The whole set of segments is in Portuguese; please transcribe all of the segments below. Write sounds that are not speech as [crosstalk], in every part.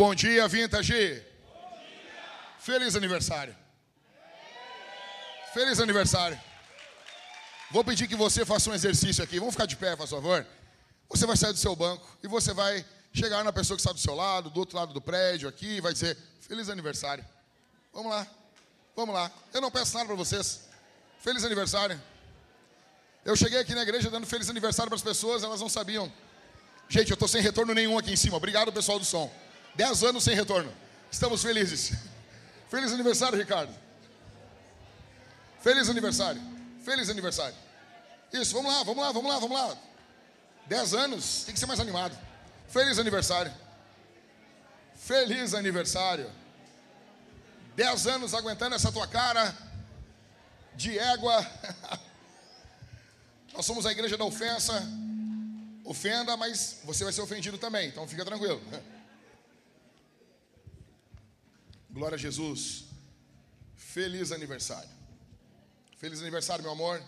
bom dia, Vintage. Feliz aniversário. Feliz aniversário. Vou pedir que você faça um exercício aqui. Vamos ficar de pé, por favor. Você vai sair do seu banco e você vai chegar na pessoa que está do seu lado, do outro lado do prédio aqui, e vai dizer: Feliz aniversário. Vamos lá. Vamos lá. Eu não peço nada para vocês. Feliz aniversário. Eu cheguei aqui na igreja dando feliz aniversário para as pessoas, elas não sabiam. Gente, eu estou sem retorno nenhum aqui em cima. Obrigado, pessoal do som. Dez anos sem retorno. Estamos felizes. Feliz aniversário, Ricardo. Feliz aniversário. Feliz aniversário. Isso, vamos lá, vamos lá, vamos lá, vamos lá. Dez anos, tem que ser mais animado. Feliz aniversário. Feliz aniversário. Dez anos aguentando essa tua cara de égua. [laughs] Nós somos a igreja da ofensa. Ofenda, mas você vai ser ofendido também, então fica tranquilo. Glória a Jesus. Feliz aniversário. Feliz aniversário, meu amor.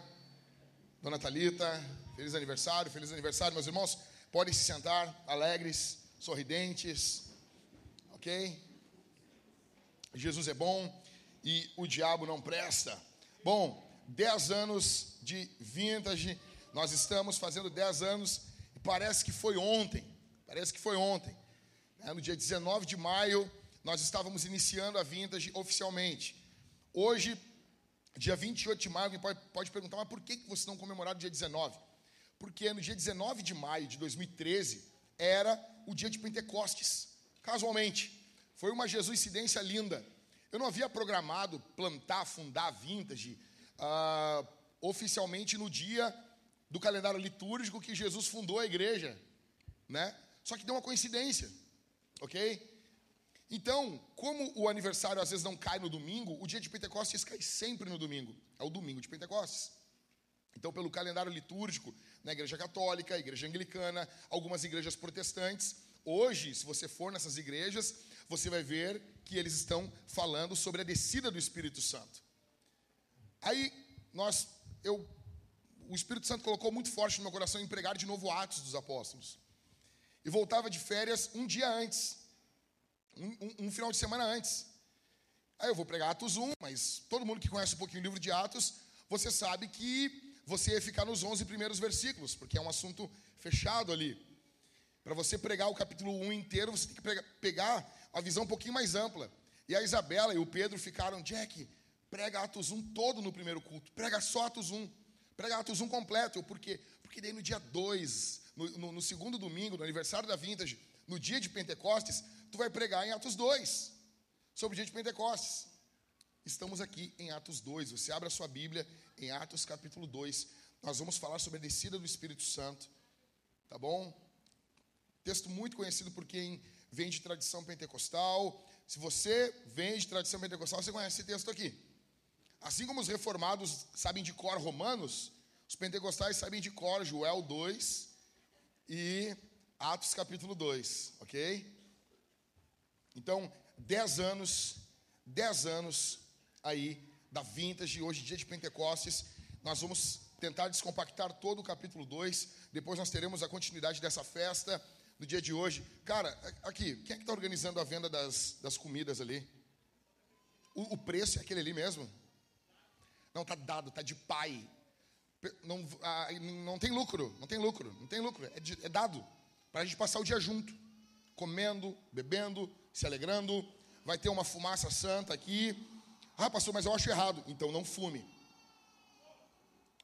Dona Talita, feliz aniversário, feliz aniversário, meus irmãos. Podem se sentar, alegres, sorridentes. OK? Jesus é bom e o diabo não presta. Bom, 10 anos de vintage. Nós estamos fazendo 10 anos e parece que foi ontem. Parece que foi ontem. No dia 19 de maio nós estávamos iniciando a Vintage oficialmente. Hoje, dia 28 de maio, alguém pode, pode perguntar, mas por que, vocês não comemoraram o dia 19? Porque no dia 19 de maio de 2013 era o dia de Pentecostes. Casualmente. Foi uma Jesuicidência linda. Eu não havia programado plantar, fundar Vintage uh, oficialmente no dia do calendário litúrgico que Jesus fundou a igreja. Né? Só que deu uma coincidência. Ok? Então, como o aniversário às vezes não cai no domingo, o dia de Pentecostes cai sempre no domingo. É o domingo de Pentecostes. Então, pelo calendário litúrgico, na igreja católica, igreja anglicana, algumas igrejas protestantes, hoje, se você for nessas igrejas, você vai ver que eles estão falando sobre a descida do Espírito Santo. Aí, nós, eu, o Espírito Santo colocou muito forte no meu coração em pregar de novo Atos dos Apóstolos. E voltava de férias um dia antes um, um, um, final de semana antes. Aí eu vou pregar Atos 1, mas todo mundo que conhece um pouquinho o livro de Atos, você sabe que você ia ficar nos 11 primeiros versículos, porque é um assunto fechado ali. Para você pregar o capítulo 1 inteiro, você tem que pregar, pegar a visão um pouquinho mais ampla. E a Isabela e o Pedro ficaram, Jack, prega Atos 1 todo no primeiro culto, prega só Atos 1, prega Atos 1 completo. Por quê? Porque daí no dia 2, no, no, no segundo domingo, no aniversário da Vintage, no dia de Pentecostes, tu vai pregar em Atos 2, sobre o dia de Pentecostes. Estamos aqui em Atos 2. Você abre a sua Bíblia em Atos capítulo 2. Nós vamos falar sobre a descida do Espírito Santo. Tá bom? Texto muito conhecido por quem vem de tradição pentecostal. Se você vem de tradição pentecostal, você conhece esse texto aqui. Assim como os reformados sabem de cor Romanos, os pentecostais sabem de cor Joel 2 e Atos capítulo 2, ok? Então, dez anos, dez anos aí da Vintage, hoje dia de Pentecostes, nós vamos tentar descompactar todo o capítulo 2, depois nós teremos a continuidade dessa festa no dia de hoje. Cara, aqui, quem é que está organizando a venda das, das comidas ali? O, o, preço é aquele ali mesmo? Não, tá dado, tá de pai. Não, ah, não tem lucro, não tem lucro, não tem lucro, é, de, é dado para a gente passar o dia junto, comendo, bebendo, se alegrando, vai ter uma fumaça santa aqui. Ah, pastor, mas eu acho errado. Então não fume.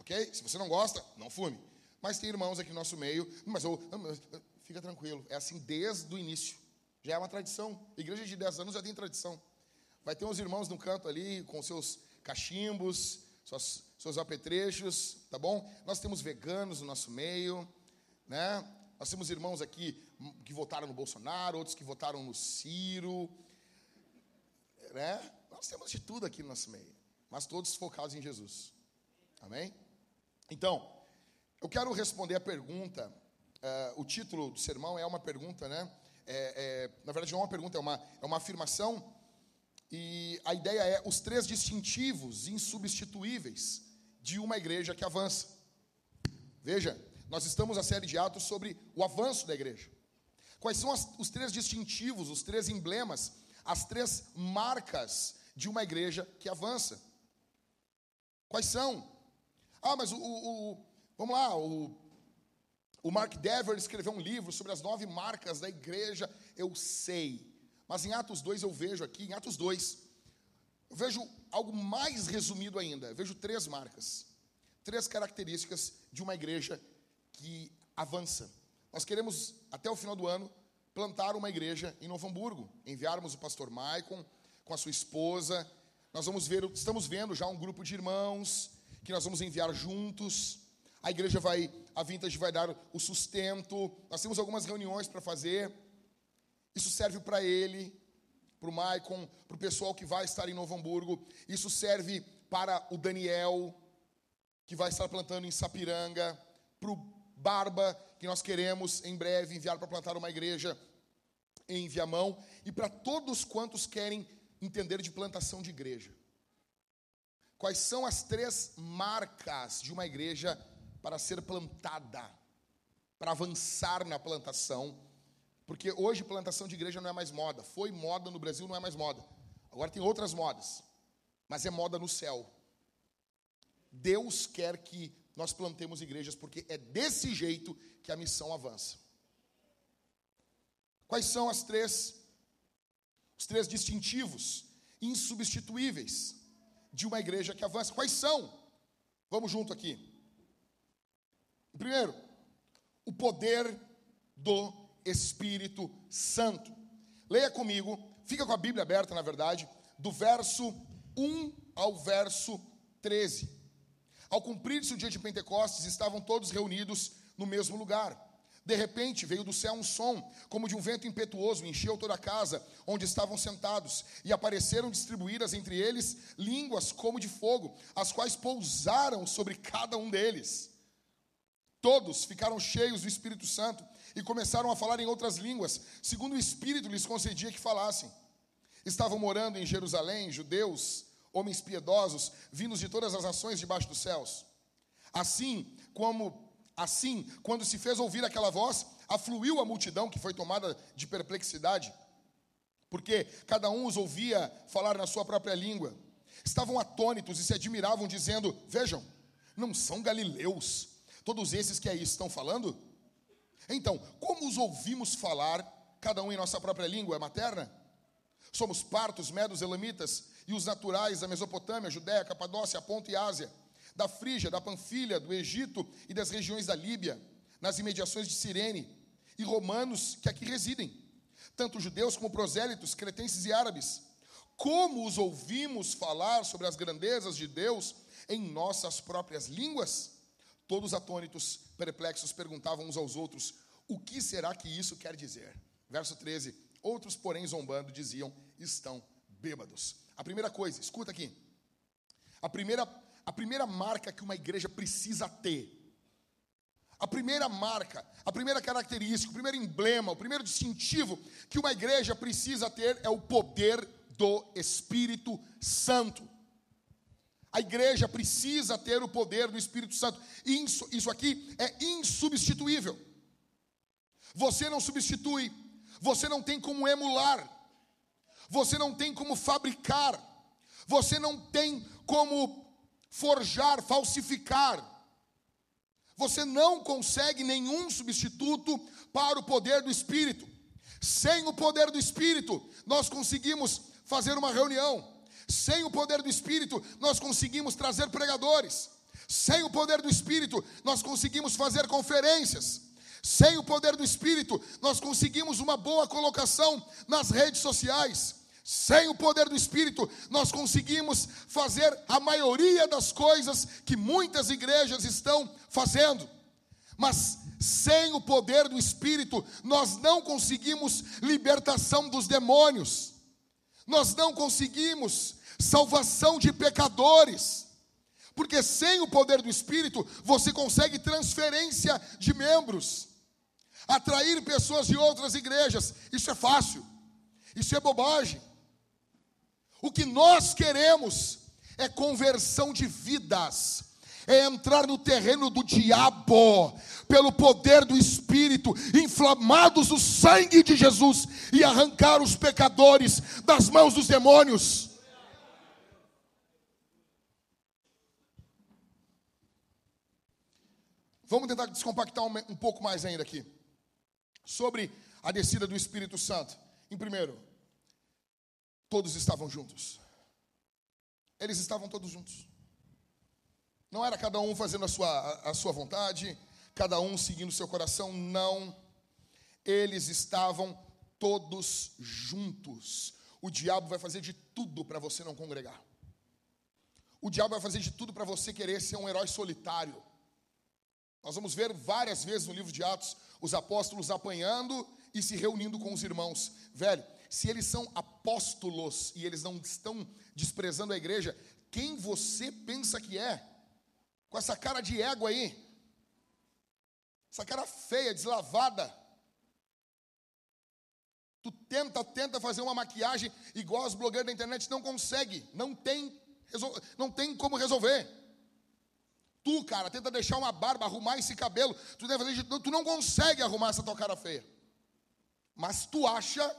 Ok? Se você não gosta, não fume. Mas tem irmãos aqui no nosso meio, mas eu, fica tranquilo, é assim desde o início. Já é uma tradição. Igreja de 10 anos já tem tradição. Vai ter uns irmãos no canto ali com seus cachimbos, seus, seus apetrechos, tá bom? Nós temos veganos no nosso meio, né? Nós temos irmãos aqui que votaram no Bolsonaro, outros que votaram no Ciro. Né? Nós temos de tudo aqui no nosso meio, mas todos focados em Jesus. Amém? Então, eu quero responder a pergunta. Uh, o título do sermão é uma pergunta, né? É, é, na verdade, não é uma pergunta, é uma, é uma afirmação. E a ideia é os três distintivos insubstituíveis de uma igreja que avança. Veja, nós estamos na série de Atos sobre o avanço da igreja. Quais são as, os três distintivos, os três emblemas, as três marcas de uma igreja que avança? Quais são? Ah, mas o, o, o vamos lá, o, o Mark Dever escreveu um livro sobre as nove marcas da igreja, eu sei. Mas em Atos 2 eu vejo aqui, em Atos 2, eu vejo algo mais resumido ainda. Eu vejo três marcas, três características de uma igreja que avança. Nós queremos, até o final do ano, plantar uma igreja em Novo Hamburgo, enviarmos o pastor Maicon com a sua esposa. Nós vamos ver, estamos vendo já um grupo de irmãos que nós vamos enviar juntos. A igreja vai, a Vintage vai dar o sustento. Nós temos algumas reuniões para fazer. Isso serve para ele, para o Maicon, para o pessoal que vai estar em Novo Hamburgo. Isso serve para o Daniel, que vai estar plantando em Sapiranga, para o Barba, que nós queremos em breve enviar para plantar uma igreja em Viamão, e para todos quantos querem entender de plantação de igreja. Quais são as três marcas de uma igreja para ser plantada, para avançar na plantação? Porque hoje plantação de igreja não é mais moda. Foi moda no Brasil, não é mais moda. Agora tem outras modas. Mas é moda no céu. Deus quer que nós plantemos igrejas porque é desse jeito que a missão avança. Quais são as três os três distintivos insubstituíveis de uma igreja que avança? Quais são? Vamos junto aqui. Primeiro, o poder do Espírito Santo. Leia comigo, fica com a Bíblia aberta, na verdade, do verso 1 ao verso 13. Ao cumprir-se o dia de Pentecostes, estavam todos reunidos no mesmo lugar. De repente veio do céu um som, como de um vento impetuoso, encheu toda a casa onde estavam sentados, e apareceram distribuídas entre eles línguas como de fogo, as quais pousaram sobre cada um deles. Todos ficaram cheios do Espírito Santo e começaram a falar em outras línguas, segundo o Espírito lhes concedia que falassem. Estavam morando em Jerusalém judeus, homens piedosos, vindos de todas as nações debaixo dos céus. Assim como assim, quando se fez ouvir aquela voz, afluiu a multidão que foi tomada de perplexidade, porque cada um os ouvia falar na sua própria língua. Estavam atônitos e se admiravam, dizendo: Vejam, não são galileus todos esses que aí estão falando? Então, como os ouvimos falar, cada um em nossa própria língua materna? Somos partos, medos, elamitas e os naturais da Mesopotâmia, Judéia, Capadócia, Ponto e Ásia, da Frígia, da Panfilha, do Egito e das regiões da Líbia, nas imediações de Cirene, e romanos que aqui residem, tanto judeus como prosélitos, cretenses e árabes. Como os ouvimos falar sobre as grandezas de Deus em nossas próprias línguas? Todos atônitos, perplexos, perguntavam uns aos outros: O que será que isso quer dizer? Verso 13: Outros, porém, zombando, diziam: Estão bêbados. A primeira coisa, escuta aqui. A primeira, a primeira marca que uma igreja precisa ter. A primeira marca, a primeira característica, o primeiro emblema, o primeiro distintivo que uma igreja precisa ter é o poder do Espírito Santo. A igreja precisa ter o poder do Espírito Santo. Isso, isso aqui é insubstituível. Você não substitui, você não tem como emular, você não tem como fabricar, você não tem como forjar, falsificar. Você não consegue nenhum substituto para o poder do Espírito. Sem o poder do Espírito, nós conseguimos fazer uma reunião sem o poder do Espírito, nós conseguimos trazer pregadores. Sem o poder do Espírito, nós conseguimos fazer conferências. Sem o poder do Espírito, nós conseguimos uma boa colocação nas redes sociais. Sem o poder do Espírito, nós conseguimos fazer a maioria das coisas que muitas igrejas estão fazendo. Mas sem o poder do Espírito, nós não conseguimos libertação dos demônios, nós não conseguimos salvação de pecadores. Porque sem o poder do Espírito, você consegue transferência de membros, atrair pessoas de outras igrejas. Isso é fácil, isso é bobagem. O que nós queremos é conversão de vidas, é entrar no terreno do diabo, pelo poder do Espírito, inflamados no sangue de Jesus, e arrancar os pecadores das mãos dos demônios. Vamos tentar descompactar um, um pouco mais ainda aqui. Sobre a descida do Espírito Santo. Em primeiro, todos estavam juntos. Eles estavam todos juntos. Não era cada um fazendo a sua, a sua vontade, cada um seguindo o seu coração, não. Eles estavam todos juntos. O diabo vai fazer de tudo para você não congregar. O diabo vai fazer de tudo para você querer ser um herói solitário. Nós vamos ver várias vezes no livro de Atos os apóstolos apanhando e se reunindo com os irmãos. Velho, se eles são apóstolos e eles não estão desprezando a igreja, quem você pensa que é? Com essa cara de ego aí, essa cara feia, deslavada. Tu tenta, tenta fazer uma maquiagem igual os blogueiros da internet, não consegue, não tem, não tem como resolver. Tu, cara, tenta deixar uma barba, arrumar esse cabelo. Tu, deve tu não consegue arrumar essa tua cara feia. Mas tu acha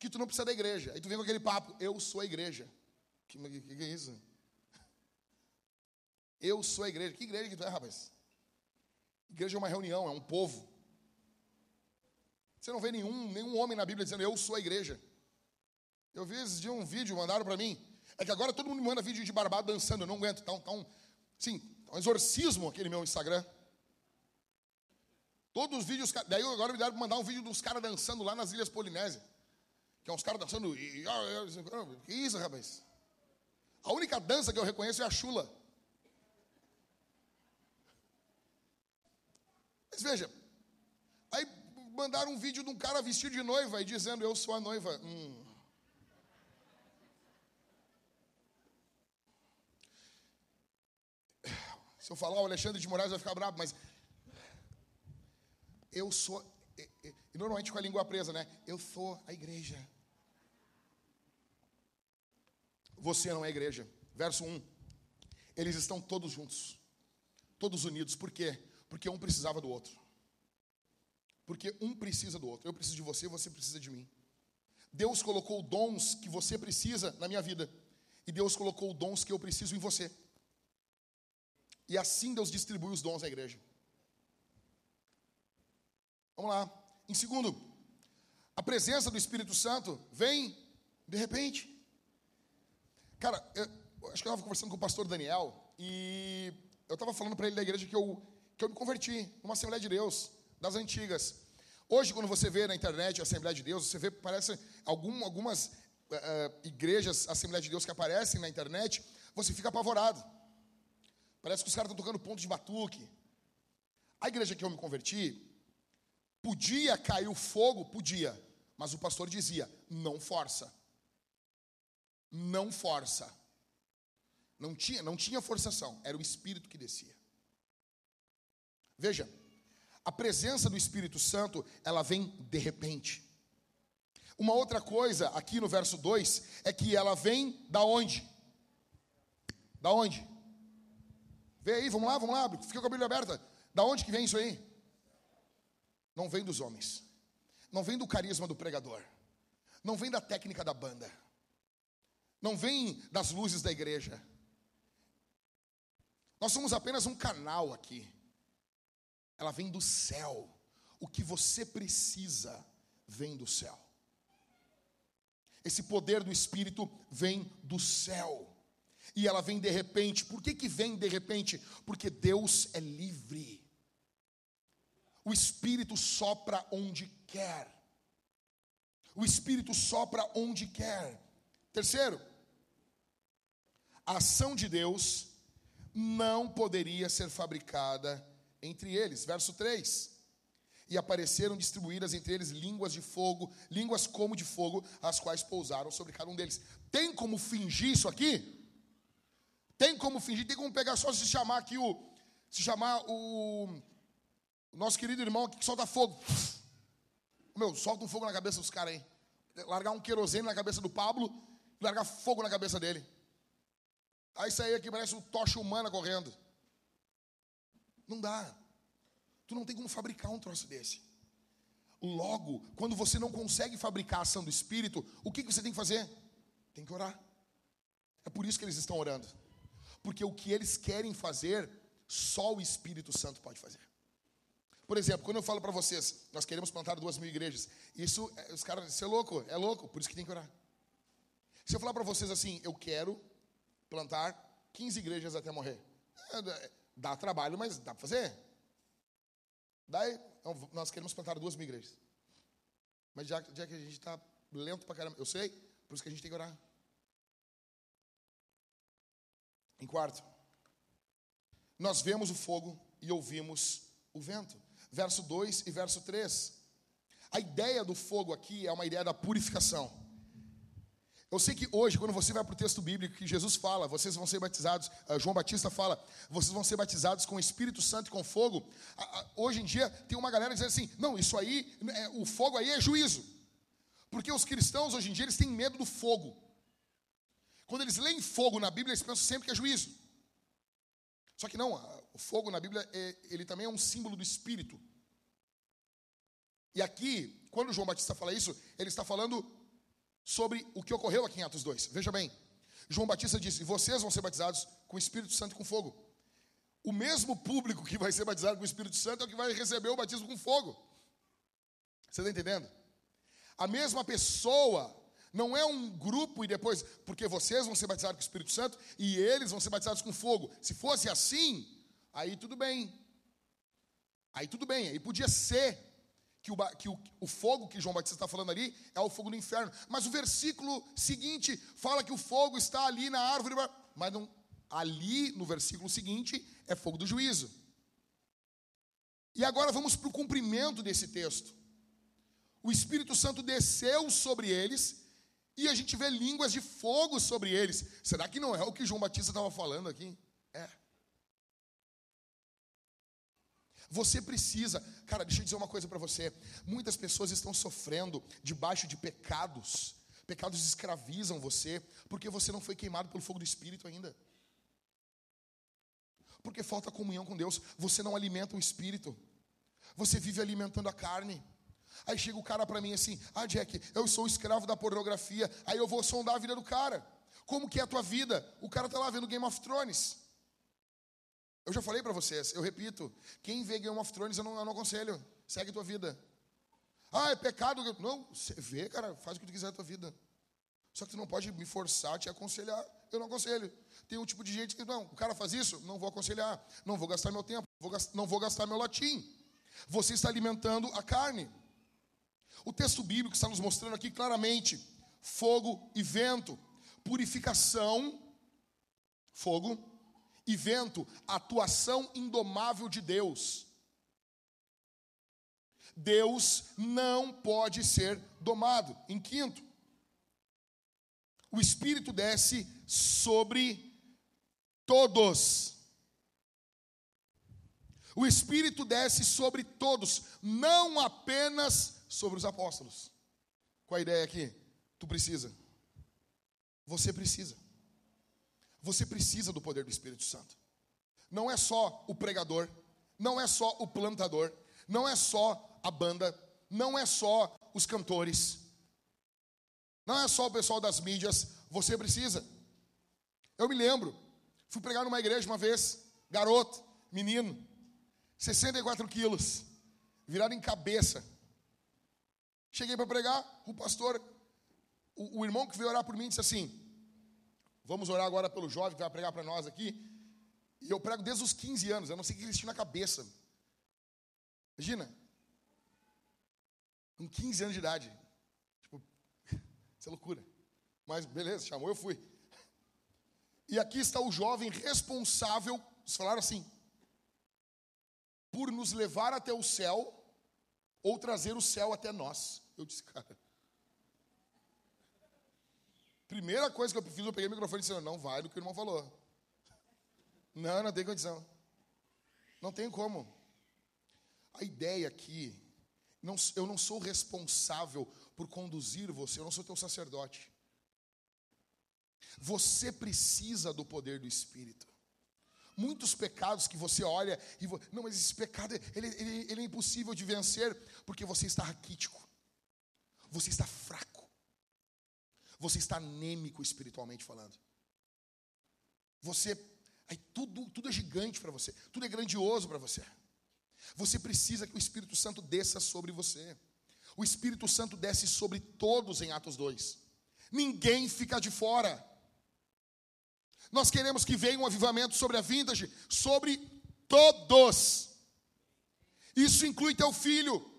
que tu não precisa da igreja. Aí tu vem com aquele papo, eu sou a igreja. Que, que, que é isso? Eu sou a igreja. Que igreja que tu é, rapaz? Igreja é uma reunião, é um povo. Você não vê nenhum, nenhum homem na Bíblia dizendo eu sou a igreja. Eu vi esses dias um vídeo, mandaram para mim. É que agora todo mundo manda vídeo de barbado dançando, eu não aguento. Tá um, tá um, sim, tá um exorcismo aquele meu Instagram. Todos os vídeos, daí agora me deram para mandar um vídeo dos caras dançando lá nas Ilhas Polinésias. Que é uns caras dançando. E, que isso, rapaz? A única dança que eu reconheço é a chula. Mas veja, aí mandaram um vídeo de um cara vestido de noiva e dizendo: Eu sou a noiva. Hum. Se eu falar, o Alexandre de Moraes vai ficar bravo, mas eu sou, e, normalmente com a língua presa, né? Eu sou a igreja. Você não é a igreja. Verso 1. Eles estão todos juntos, todos unidos. Por quê? Porque um precisava do outro. Porque um precisa do outro. Eu preciso de você, você precisa de mim. Deus colocou dons que você precisa na minha vida. E Deus colocou dons que eu preciso em você. E assim Deus distribui os dons à igreja. Vamos lá. Em segundo, a presença do Espírito Santo vem de repente. Cara, eu, acho que eu estava conversando com o pastor Daniel e eu estava falando para ele da igreja que eu, que eu me converti numa Assembleia de Deus, das antigas. Hoje, quando você vê na internet a Assembleia de Deus, você vê, parece algum, algumas uh, igrejas, Assembleia de Deus que aparecem na internet, você fica apavorado. Parece que os caras estão tocando ponto de batuque. A igreja que eu me converti, podia cair o fogo? Podia. Mas o pastor dizia: não força. Não força. Não tinha, não tinha forçação, era o Espírito que descia. Veja, a presença do Espírito Santo, ela vem de repente. Uma outra coisa, aqui no verso 2, é que ela vem da onde? Da onde? Vê aí, vamos lá, vamos lá, fica com a Bíblia aberta. Da onde que vem isso aí? Não vem dos homens. Não vem do carisma do pregador. Não vem da técnica da banda. Não vem das luzes da igreja. Nós somos apenas um canal aqui. Ela vem do céu. O que você precisa vem do céu. Esse poder do Espírito vem do céu e ela vem de repente. Por que, que vem de repente? Porque Deus é livre. O Espírito sopra onde quer. O Espírito sopra onde quer. Terceiro, a ação de Deus não poderia ser fabricada entre eles. Verso 3. E apareceram distribuídas entre eles línguas de fogo, línguas como de fogo, as quais pousaram sobre cada um deles. Tem como fingir isso aqui? Tem como fingir, tem como pegar só se chamar aqui o. Se chamar o, o nosso querido irmão aqui que solta fogo. Meu, solta um fogo na cabeça dos caras aí. Largar um querosene na cabeça do Pablo e largar fogo na cabeça dele. Aí sair aqui parece um tocha humana correndo. Não dá. Tu não tem como fabricar um troço desse. Logo, quando você não consegue fabricar a ação do Espírito, o que você tem que fazer? Tem que orar. É por isso que eles estão orando. Porque o que eles querem fazer, só o Espírito Santo pode fazer. Por exemplo, quando eu falo para vocês, nós queremos plantar duas mil igrejas, isso, é, os caras, isso é louco, é louco, por isso que tem que orar. Se eu falar para vocês assim, eu quero plantar 15 igrejas até morrer, é, dá trabalho, mas dá para fazer. Daí, então, nós queremos plantar duas mil igrejas. Mas já, já que a gente está lento para caramba, eu sei, por isso que a gente tem que orar. Em quarto, nós vemos o fogo e ouvimos o vento. Verso 2 e verso 3. A ideia do fogo aqui é uma ideia da purificação. Eu sei que hoje, quando você vai para o texto bíblico, que Jesus fala, vocês vão ser batizados, uh, João Batista fala, vocês vão ser batizados com o Espírito Santo e com fogo. Hoje em dia, tem uma galera dizendo assim: não, isso aí, é, o fogo aí é juízo. Porque os cristãos, hoje em dia, eles têm medo do fogo. Quando eles leem fogo na Bíblia, eles pensam sempre que é juízo. Só que não, o fogo na Bíblia, é, ele também é um símbolo do Espírito. E aqui, quando João Batista fala isso, ele está falando sobre o que ocorreu aqui em Atos 2. Veja bem, João Batista disse: Vocês vão ser batizados com o Espírito Santo e com fogo. O mesmo público que vai ser batizado com o Espírito Santo é o que vai receber o batismo com fogo. Você está entendendo? A mesma pessoa não é um grupo e depois, porque vocês vão ser batizados com o Espírito Santo e eles vão ser batizados com fogo. Se fosse assim, aí tudo bem. Aí tudo bem, aí podia ser que o, que o, o fogo que João Batista está falando ali é o fogo do inferno. Mas o versículo seguinte fala que o fogo está ali na árvore, mas não, ali no versículo seguinte é fogo do juízo. E agora vamos para o cumprimento desse texto. O Espírito Santo desceu sobre eles e a gente vê línguas de fogo sobre eles. Será que não é o que João Batista estava falando aqui? É. Você precisa, cara, deixa eu dizer uma coisa para você. Muitas pessoas estão sofrendo debaixo de pecados. Pecados escravizam você, porque você não foi queimado pelo fogo do Espírito ainda. Porque falta comunhão com Deus. Você não alimenta o Espírito. Você vive alimentando a carne. Aí chega o cara para mim assim: Ah, Jack, eu sou escravo da pornografia. Aí eu vou sondar a vida do cara. Como que é a tua vida? O cara tá lá vendo Game of Thrones. Eu já falei para vocês, eu repito: quem vê Game of Thrones eu não, eu não aconselho. Segue tua vida. Ah, é pecado. Não, você vê, cara, faz o que tu quiser da tua vida. Só que tu não pode me forçar a te aconselhar. Eu não aconselho. Tem um tipo de gente que, não, o cara faz isso, não vou aconselhar. Não vou gastar meu tempo, vou gastar, não vou gastar meu latim. Você está alimentando a carne. O texto bíblico está nos mostrando aqui claramente: fogo e vento, purificação, fogo e vento, atuação indomável de Deus. Deus não pode ser domado. Em quinto, o Espírito desce sobre todos. O Espírito desce sobre todos, não apenas sobre os apóstolos. Qual a ideia aqui? Tu precisa. Você precisa. Você precisa do poder do Espírito Santo. Não é só o pregador, não é só o plantador, não é só a banda, não é só os cantores, não é só o pessoal das mídias. Você precisa. Eu me lembro, fui pregar numa igreja uma vez, garoto, menino, 64 quilos, virado em cabeça. Cheguei para pregar, o pastor, o, o irmão que veio orar por mim disse assim: Vamos orar agora pelo jovem que vai pregar para nós aqui. E eu prego desde os 15 anos, eu não sei o que tinham na cabeça. Imagina. Com 15 anos de idade. Tipo, [laughs] isso é loucura. Mas beleza, chamou, eu fui. E aqui está o jovem responsável, eles falaram assim, por nos levar até o céu ou trazer o céu até nós. Eu disse, cara, Primeira coisa que eu fiz, eu peguei o microfone e disse: Não vai do que o irmão falou. Não, não tem condição. Não tem como. A ideia aqui, não, eu não sou responsável por conduzir você, eu não sou teu sacerdote. Você precisa do poder do Espírito. Muitos pecados que você olha e não, mas esse pecado ele, ele, ele é impossível de vencer porque você está raquítico, você está fraco, você está anêmico espiritualmente falando. Você, aí tudo, tudo é gigante para você, tudo é grandioso para você. Você precisa que o Espírito Santo desça sobre você. O Espírito Santo desce sobre todos em Atos 2. Ninguém fica de fora. Nós queremos que venha um avivamento sobre a vintage, sobre todos. Isso inclui teu filho.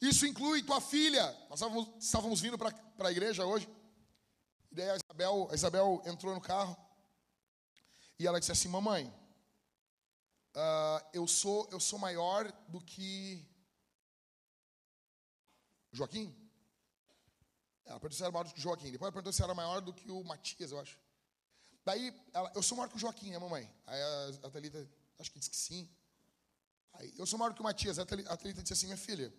Isso inclui tua filha. Nós estávamos, estávamos vindo para a igreja hoje. E daí a Isabel, a Isabel entrou no carro. E ela disse assim: Mamãe, uh, eu, sou, eu sou maior do que Joaquim? Ela perguntou se era maior do que o Joaquim. Depois ela perguntou se era maior do que o Matias, eu acho. Daí, ela, eu sou maior que o Joaquim, né, mamãe? Aí a, a Thalita, acho que disse que sim. Aí, eu sou maior que o Matias. A Thalita disse assim, minha filha,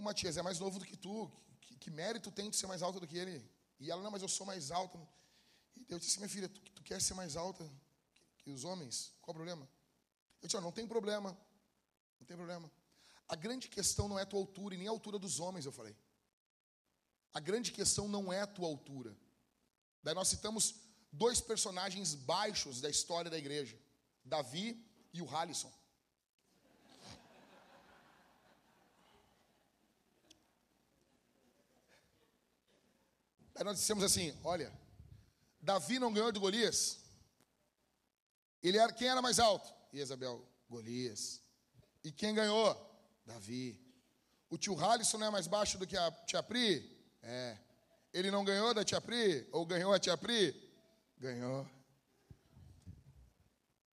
o Matias é mais novo do que tu. Que, que, mérito tem de ser mais alta do que ele? E ela, não, mas eu sou mais alta. E eu disse, minha filha, tu, tu quer ser mais alta que, que os homens? Qual o problema? Eu disse, não tem problema. Não tem problema. A grande questão não é a tua altura e nem a altura dos homens, eu falei. A grande questão não é a tua altura. Daí nós citamos dois personagens baixos da história da igreja: Davi e o Halisson. Aí nós dissemos assim: olha, Davi não ganhou de Golias. Ele era quem era mais alto? Isabel, Golias. E quem ganhou? Davi. O tio Halisson não é mais baixo do que a tia Pri? É. Ele não ganhou da tia Pri? Ou ganhou a tia Pri? Ganhou.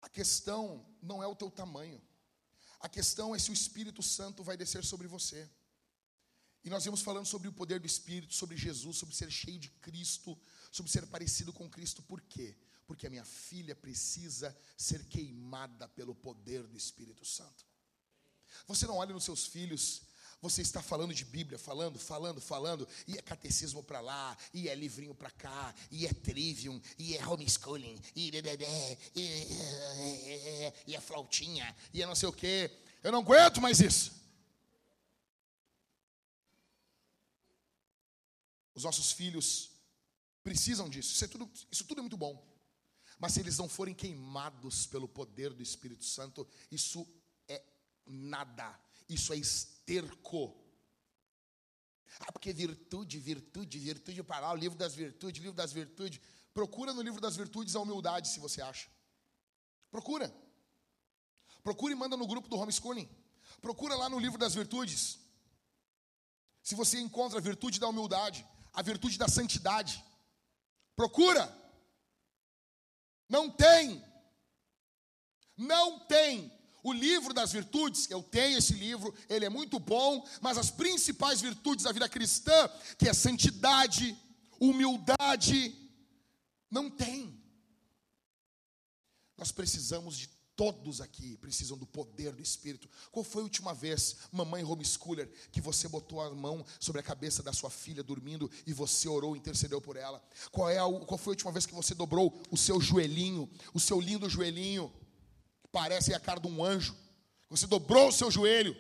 A questão não é o teu tamanho. A questão é se o Espírito Santo vai descer sobre você. E nós vimos falando sobre o poder do Espírito, sobre Jesus, sobre ser cheio de Cristo, sobre ser parecido com Cristo. Por quê? Porque a minha filha precisa ser queimada pelo poder do Espírito Santo. Você não olha nos seus filhos você está falando de Bíblia, falando, falando, falando, e é catecismo para lá, e é livrinho para cá, e é trivium, e é homeschooling, e, e, e, e é flautinha, e é não sei o quê. Eu não aguento mais isso. Os nossos filhos precisam disso. Isso, é tudo, isso tudo é muito bom. Mas se eles não forem queimados pelo poder do Espírito Santo, isso é nada. Isso é esterco. Ah, porque virtude, virtude, virtude para lá, o livro das virtudes, livro das virtudes. Procura no livro das virtudes a humildade, se você acha. Procura. Procura e manda no grupo do homeschooling. Procura lá no livro das virtudes. Se você encontra a virtude da humildade, a virtude da santidade. Procura. Não tem. Não tem o livro das virtudes, eu tenho esse livro, ele é muito bom, mas as principais virtudes da vida cristã, que é santidade, humildade, não tem. Nós precisamos de todos aqui, precisam do poder do Espírito. Qual foi a última vez, mamãe homeschooler, que você botou a mão sobre a cabeça da sua filha dormindo e você orou, intercedeu por ela? Qual, é a, qual foi a última vez que você dobrou o seu joelhinho, o seu lindo joelhinho? parecem a cara de um anjo. Você dobrou o seu joelho,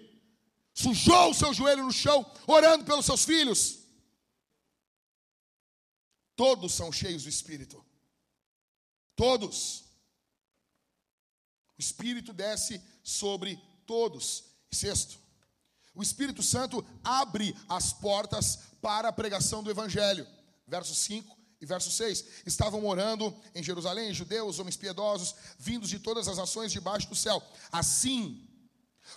sujou o seu joelho no chão, orando pelos seus filhos. Todos são cheios do Espírito. Todos. O Espírito desce sobre todos. sexto, o Espírito Santo abre as portas para a pregação do Evangelho. Verso 5 e verso 6: Estavam morando em Jerusalém judeus, homens piedosos, vindos de todas as nações debaixo do céu. Assim,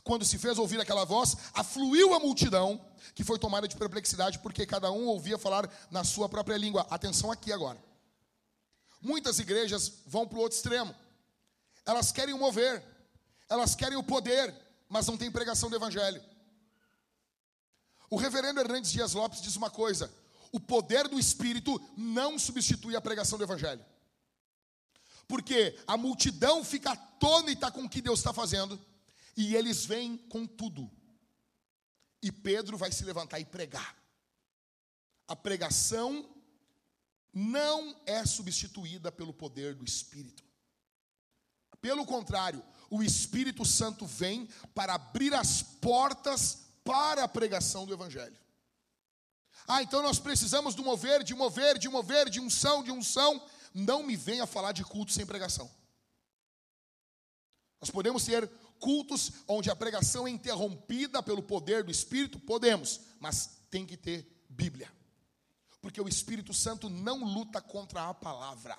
quando se fez ouvir aquela voz, afluiu a multidão, que foi tomada de perplexidade, porque cada um ouvia falar na sua própria língua. Atenção aqui agora. Muitas igrejas vão para o outro extremo. Elas querem o mover, elas querem o poder, mas não tem pregação do evangelho. O reverendo Hernandes Dias Lopes diz uma coisa: o poder do Espírito não substitui a pregação do Evangelho. Porque a multidão fica atônita com o que Deus está fazendo, e eles vêm com tudo. E Pedro vai se levantar e pregar. a pregação não é substituída pelo poder do Espírito. Pelo contrário, o Espírito Santo vem para abrir as portas para a pregação do Evangelho. Ah, então nós precisamos de mover, de mover, de mover, de unção, de unção. Não me venha falar de culto sem pregação. Nós podemos ter cultos onde a pregação é interrompida pelo poder do Espírito? Podemos, mas tem que ter Bíblia. Porque o Espírito Santo não luta contra a palavra.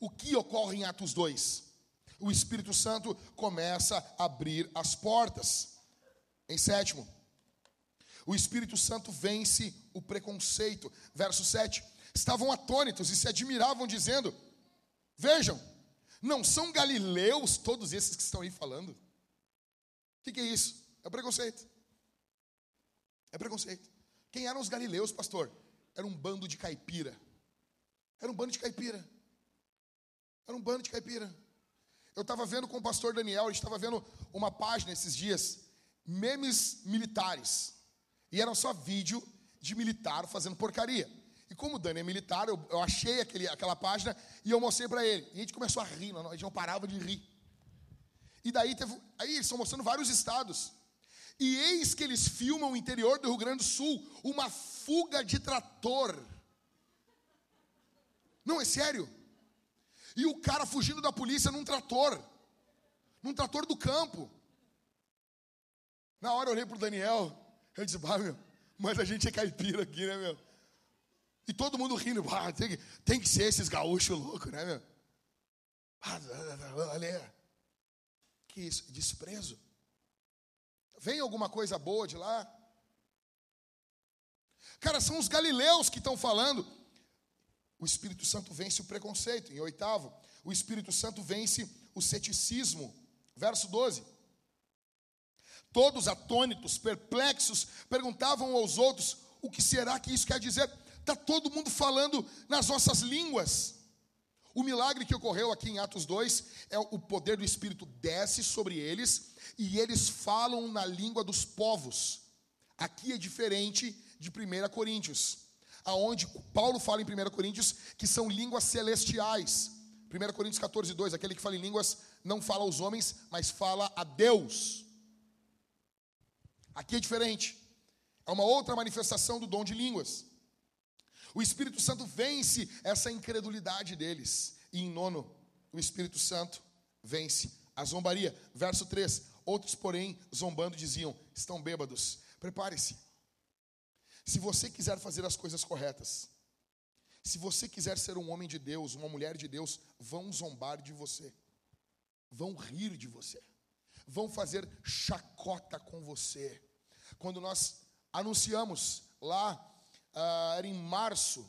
O que ocorre em Atos 2? O Espírito Santo começa a abrir as portas. Em sétimo, o Espírito Santo vence o preconceito. Verso 7. Estavam atônitos e se admiravam, dizendo: Vejam, não são galileus todos esses que estão aí falando? O que, que é isso? É preconceito. É preconceito. Quem eram os galileus, pastor? Era um bando de caipira. Era um bando de caipira. Era um bando de caipira. Eu estava vendo com o pastor Daniel, a gente estava vendo uma página esses dias, memes militares. E era só vídeo de militar fazendo porcaria. E como o Dani é militar, eu, eu achei aquele, aquela página e eu mostrei para ele. E a gente começou a rir, a gente não parava de rir. E daí teve, aí eles estão mostrando vários estados. E eis que eles filmam o interior do Rio Grande do Sul, uma fuga de trator. Não, é sério. E o cara fugindo da polícia num trator. Num trator do campo. Na hora eu olhei pro Daniel, eu disse, bah, meu, mas a gente é caipira aqui, né, meu? E todo mundo rindo, ah, tem, que, tem que ser esses gaúchos loucos, né, meu? Olha, que isso, desprezo. Vem alguma coisa boa de lá? Cara, são os galileus que estão falando. O Espírito Santo vence o preconceito. Em oitavo, o Espírito Santo vence o ceticismo. Verso 12. Todos atônitos, perplexos, perguntavam aos outros: o que será que isso quer dizer? Está todo mundo falando nas nossas línguas. O milagre que ocorreu aqui em Atos 2 é o poder do Espírito desce sobre eles e eles falam na língua dos povos. Aqui é diferente de 1 Coríntios, aonde Paulo fala em 1 Coríntios que são línguas celestiais. 1 Coríntios 14, 2, aquele que fala em línguas não fala aos homens, mas fala a Deus. Aqui é diferente. É uma outra manifestação do dom de línguas. O Espírito Santo vence essa incredulidade deles. E em nono, o Espírito Santo vence a zombaria. Verso 3: Outros, porém, zombando, diziam: Estão bêbados. Prepare-se. Se você quiser fazer as coisas corretas, se você quiser ser um homem de Deus, uma mulher de Deus, vão zombar de você, vão rir de você, vão fazer chacota com você. Quando nós anunciamos lá uh, era em março,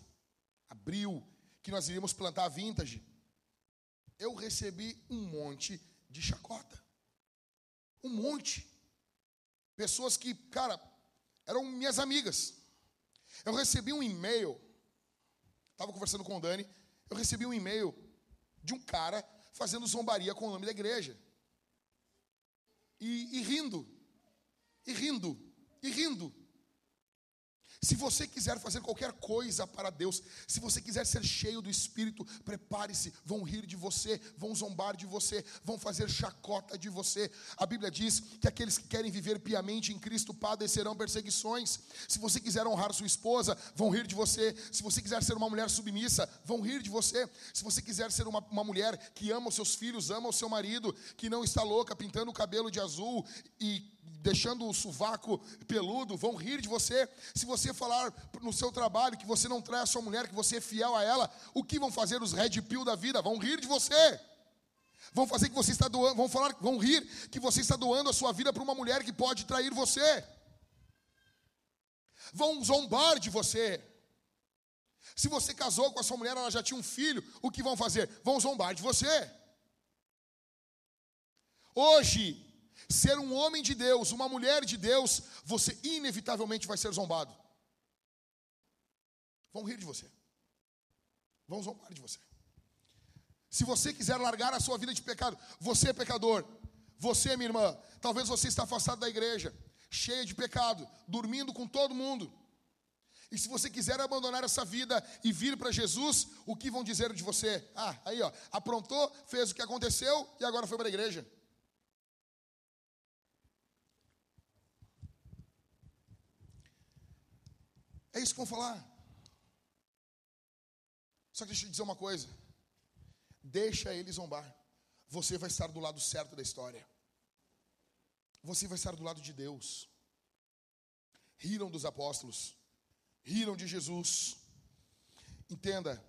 abril, que nós iríamos plantar vintage, eu recebi um monte de chacota. Um monte. Pessoas que, cara, eram minhas amigas. Eu recebi um e-mail, estava conversando com o Dani, eu recebi um e-mail de um cara fazendo zombaria com o nome da igreja. E, e rindo, e rindo, e rindo. Se você quiser fazer qualquer coisa para Deus, se você quiser ser cheio do Espírito, prepare-se. Vão rir de você, vão zombar de você, vão fazer chacota de você. A Bíblia diz que aqueles que querem viver piamente em Cristo padecerão perseguições. Se você quiser honrar sua esposa, vão rir de você. Se você quiser ser uma mulher submissa, vão rir de você. Se você quiser ser uma, uma mulher que ama os seus filhos, ama o seu marido, que não está louca pintando o cabelo de azul e deixando o sovaco peludo, vão rir de você. Se você falar no seu trabalho que você não trai a sua mulher, que você é fiel a ela, o que vão fazer os red pill da vida? Vão rir de você. Vão fazer que você está doando, vão falar, vão rir que você está doando a sua vida para uma mulher que pode trair você. Vão zombar de você. Se você casou com a sua mulher, ela já tinha um filho, o que vão fazer? Vão zombar de você. Hoje, ser um homem de Deus, uma mulher de Deus, você inevitavelmente vai ser zombado. Vão rir de você. Vão zombar de você. Se você quiser largar a sua vida de pecado, você é pecador. Você, minha irmã, talvez você está afastado da igreja, cheia de pecado, dormindo com todo mundo. E se você quiser abandonar essa vida e vir para Jesus, o que vão dizer de você? Ah, aí ó, aprontou, fez o que aconteceu e agora foi para a igreja. É isso que vão falar. Só que deixa eu te dizer uma coisa. Deixa eles zombar. Você vai estar do lado certo da história. Você vai estar do lado de Deus. Riram dos apóstolos. Riram de Jesus. Entenda,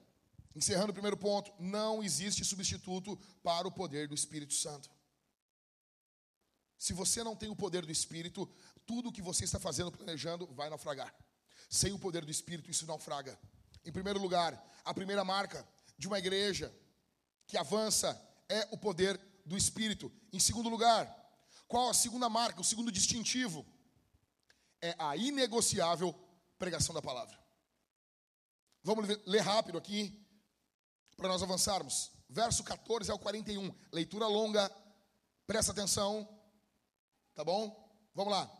encerrando o primeiro ponto, não existe substituto para o poder do Espírito Santo. Se você não tem o poder do Espírito, tudo o que você está fazendo, planejando, vai naufragar. Sem o poder do Espírito, isso naufraga. Em primeiro lugar, a primeira marca de uma igreja que avança é o poder do Espírito. Em segundo lugar, qual a segunda marca, o segundo distintivo? É a inegociável pregação da palavra. Vamos ler rápido aqui, para nós avançarmos. Verso 14 ao 41, leitura longa, presta atenção, tá bom? Vamos lá.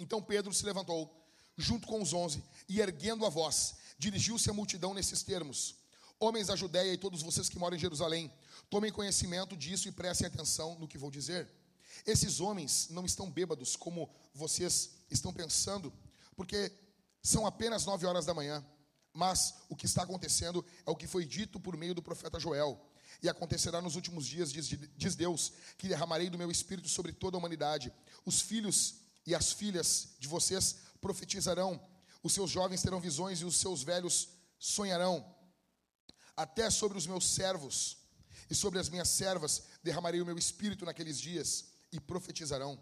Então Pedro se levantou junto com os onze, e erguendo a voz, dirigiu-se à multidão nesses termos: Homens da Judéia e todos vocês que moram em Jerusalém, tomem conhecimento disso e prestem atenção no que vou dizer. Esses homens não estão bêbados como vocês estão pensando, porque são apenas nove horas da manhã. Mas o que está acontecendo é o que foi dito por meio do profeta Joel. E acontecerá nos últimos dias, diz, diz Deus, que derramarei do meu espírito sobre toda a humanidade. Os filhos e as filhas de vocês profetizarão, os seus jovens terão visões e os seus velhos sonharão. Até sobre os meus servos e sobre as minhas servas derramarei o meu espírito naqueles dias e profetizarão.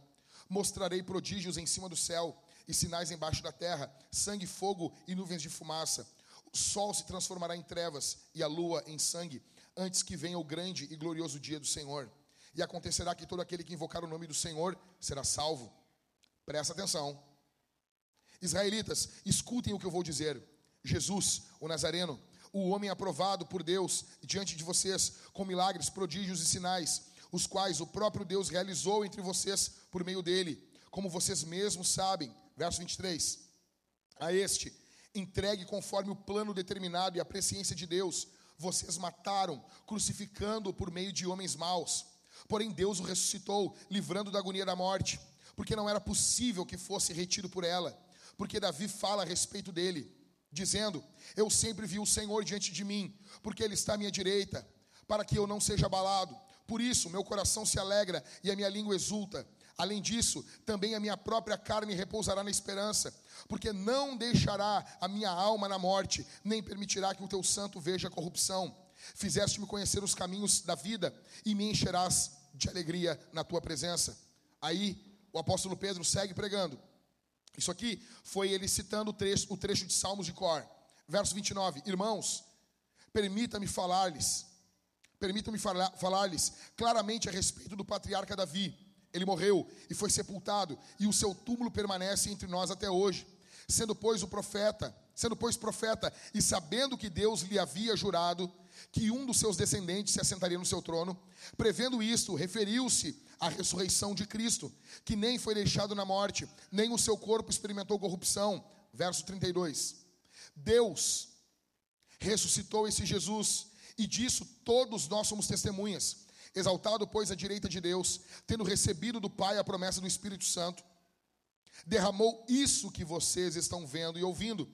Mostrarei prodígios em cima do céu e sinais embaixo da terra, sangue, fogo e nuvens de fumaça. O sol se transformará em trevas e a lua em sangue, antes que venha o grande e glorioso dia do Senhor. E acontecerá que todo aquele que invocar o nome do Senhor será salvo. Presta atenção. Israelitas, escutem o que eu vou dizer. Jesus, o Nazareno, o homem aprovado por Deus diante de vocês, com milagres, prodígios e sinais, os quais o próprio Deus realizou entre vocês por meio dele, como vocês mesmos sabem. Verso 23. A este, entregue conforme o plano determinado e a presciência de Deus, vocês mataram, crucificando-o por meio de homens maus. Porém, Deus o ressuscitou, livrando da agonia da morte, porque não era possível que fosse retido por ela porque Davi fala a respeito dele, dizendo: Eu sempre vi o Senhor diante de mim, porque Ele está à minha direita, para que eu não seja abalado. Por isso, meu coração se alegra e a minha língua exulta. Além disso, também a minha própria carne repousará na esperança, porque não deixará a minha alma na morte, nem permitirá que o teu santo veja a corrupção. Fizeste-me conhecer os caminhos da vida e me encherás de alegria na tua presença. Aí o apóstolo Pedro segue pregando. Isso aqui foi ele citando o trecho, o trecho de Salmos de Cor. Verso 29. Irmãos, permita-me falar-lhes, permita-me falar-lhes claramente a respeito do patriarca Davi. Ele morreu e foi sepultado, e o seu túmulo permanece entre nós até hoje. Sendo pois o profeta, sendo pois profeta, e sabendo que Deus lhe havia jurado que um dos seus descendentes se assentaria no seu trono, prevendo isto, referiu-se à ressurreição de Cristo, que nem foi deixado na morte, nem o seu corpo experimentou corrupção. Verso 32. Deus ressuscitou esse Jesus, e disso todos nós somos testemunhas. Exaltado, pois, à direita de Deus, tendo recebido do Pai a promessa do Espírito Santo, derramou isso que vocês estão vendo e ouvindo,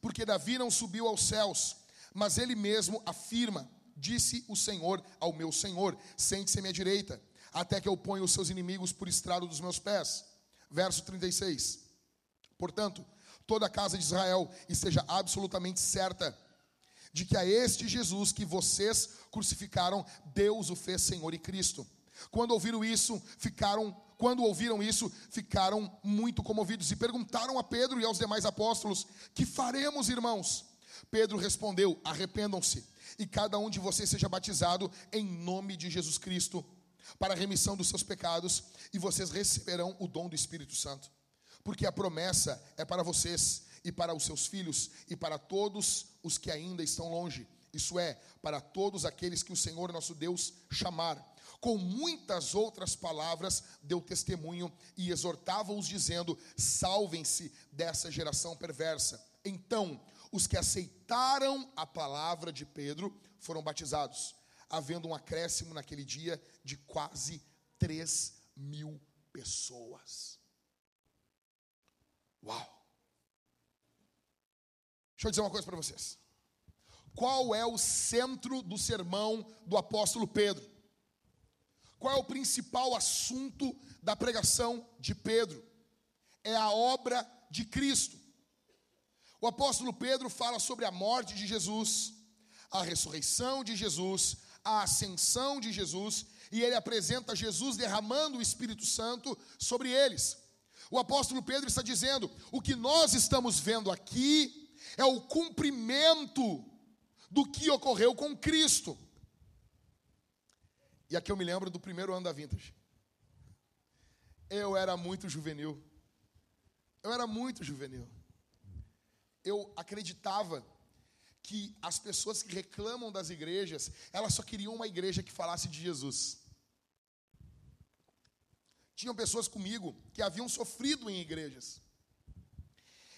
porque Davi não subiu aos céus mas ele mesmo afirma: Disse o Senhor ao meu Senhor: Sente-se à minha direita, até que eu ponha os seus inimigos por estrado dos meus pés. Verso 36. Portanto, toda a casa de Israel esteja absolutamente certa de que a este Jesus que vocês crucificaram, Deus o fez Senhor e Cristo. Quando ouviram isso, ficaram, quando ouviram isso, ficaram muito comovidos e perguntaram a Pedro e aos demais apóstolos: "Que faremos, irmãos?" Pedro respondeu: Arrependam-se, e cada um de vocês seja batizado em nome de Jesus Cristo, para a remissão dos seus pecados, e vocês receberão o dom do Espírito Santo. Porque a promessa é para vocês, e para os seus filhos, e para todos os que ainda estão longe, isso é, para todos aqueles que o Senhor nosso Deus chamar. Com muitas outras palavras, deu testemunho e exortava-os, dizendo: Salvem-se dessa geração perversa. Então, os que aceitaram a palavra de Pedro foram batizados, havendo um acréscimo naquele dia de quase 3 mil pessoas. Uau! Deixa eu dizer uma coisa para vocês. Qual é o centro do sermão do apóstolo Pedro? Qual é o principal assunto da pregação de Pedro? É a obra de Cristo. O apóstolo Pedro fala sobre a morte de Jesus, a ressurreição de Jesus, a ascensão de Jesus, e ele apresenta Jesus derramando o Espírito Santo sobre eles. O apóstolo Pedro está dizendo: o que nós estamos vendo aqui é o cumprimento do que ocorreu com Cristo. E aqui eu me lembro do primeiro ano da Vintage. Eu era muito juvenil. Eu era muito juvenil. Eu acreditava que as pessoas que reclamam das igrejas, elas só queriam uma igreja que falasse de Jesus. Tinham pessoas comigo que haviam sofrido em igrejas.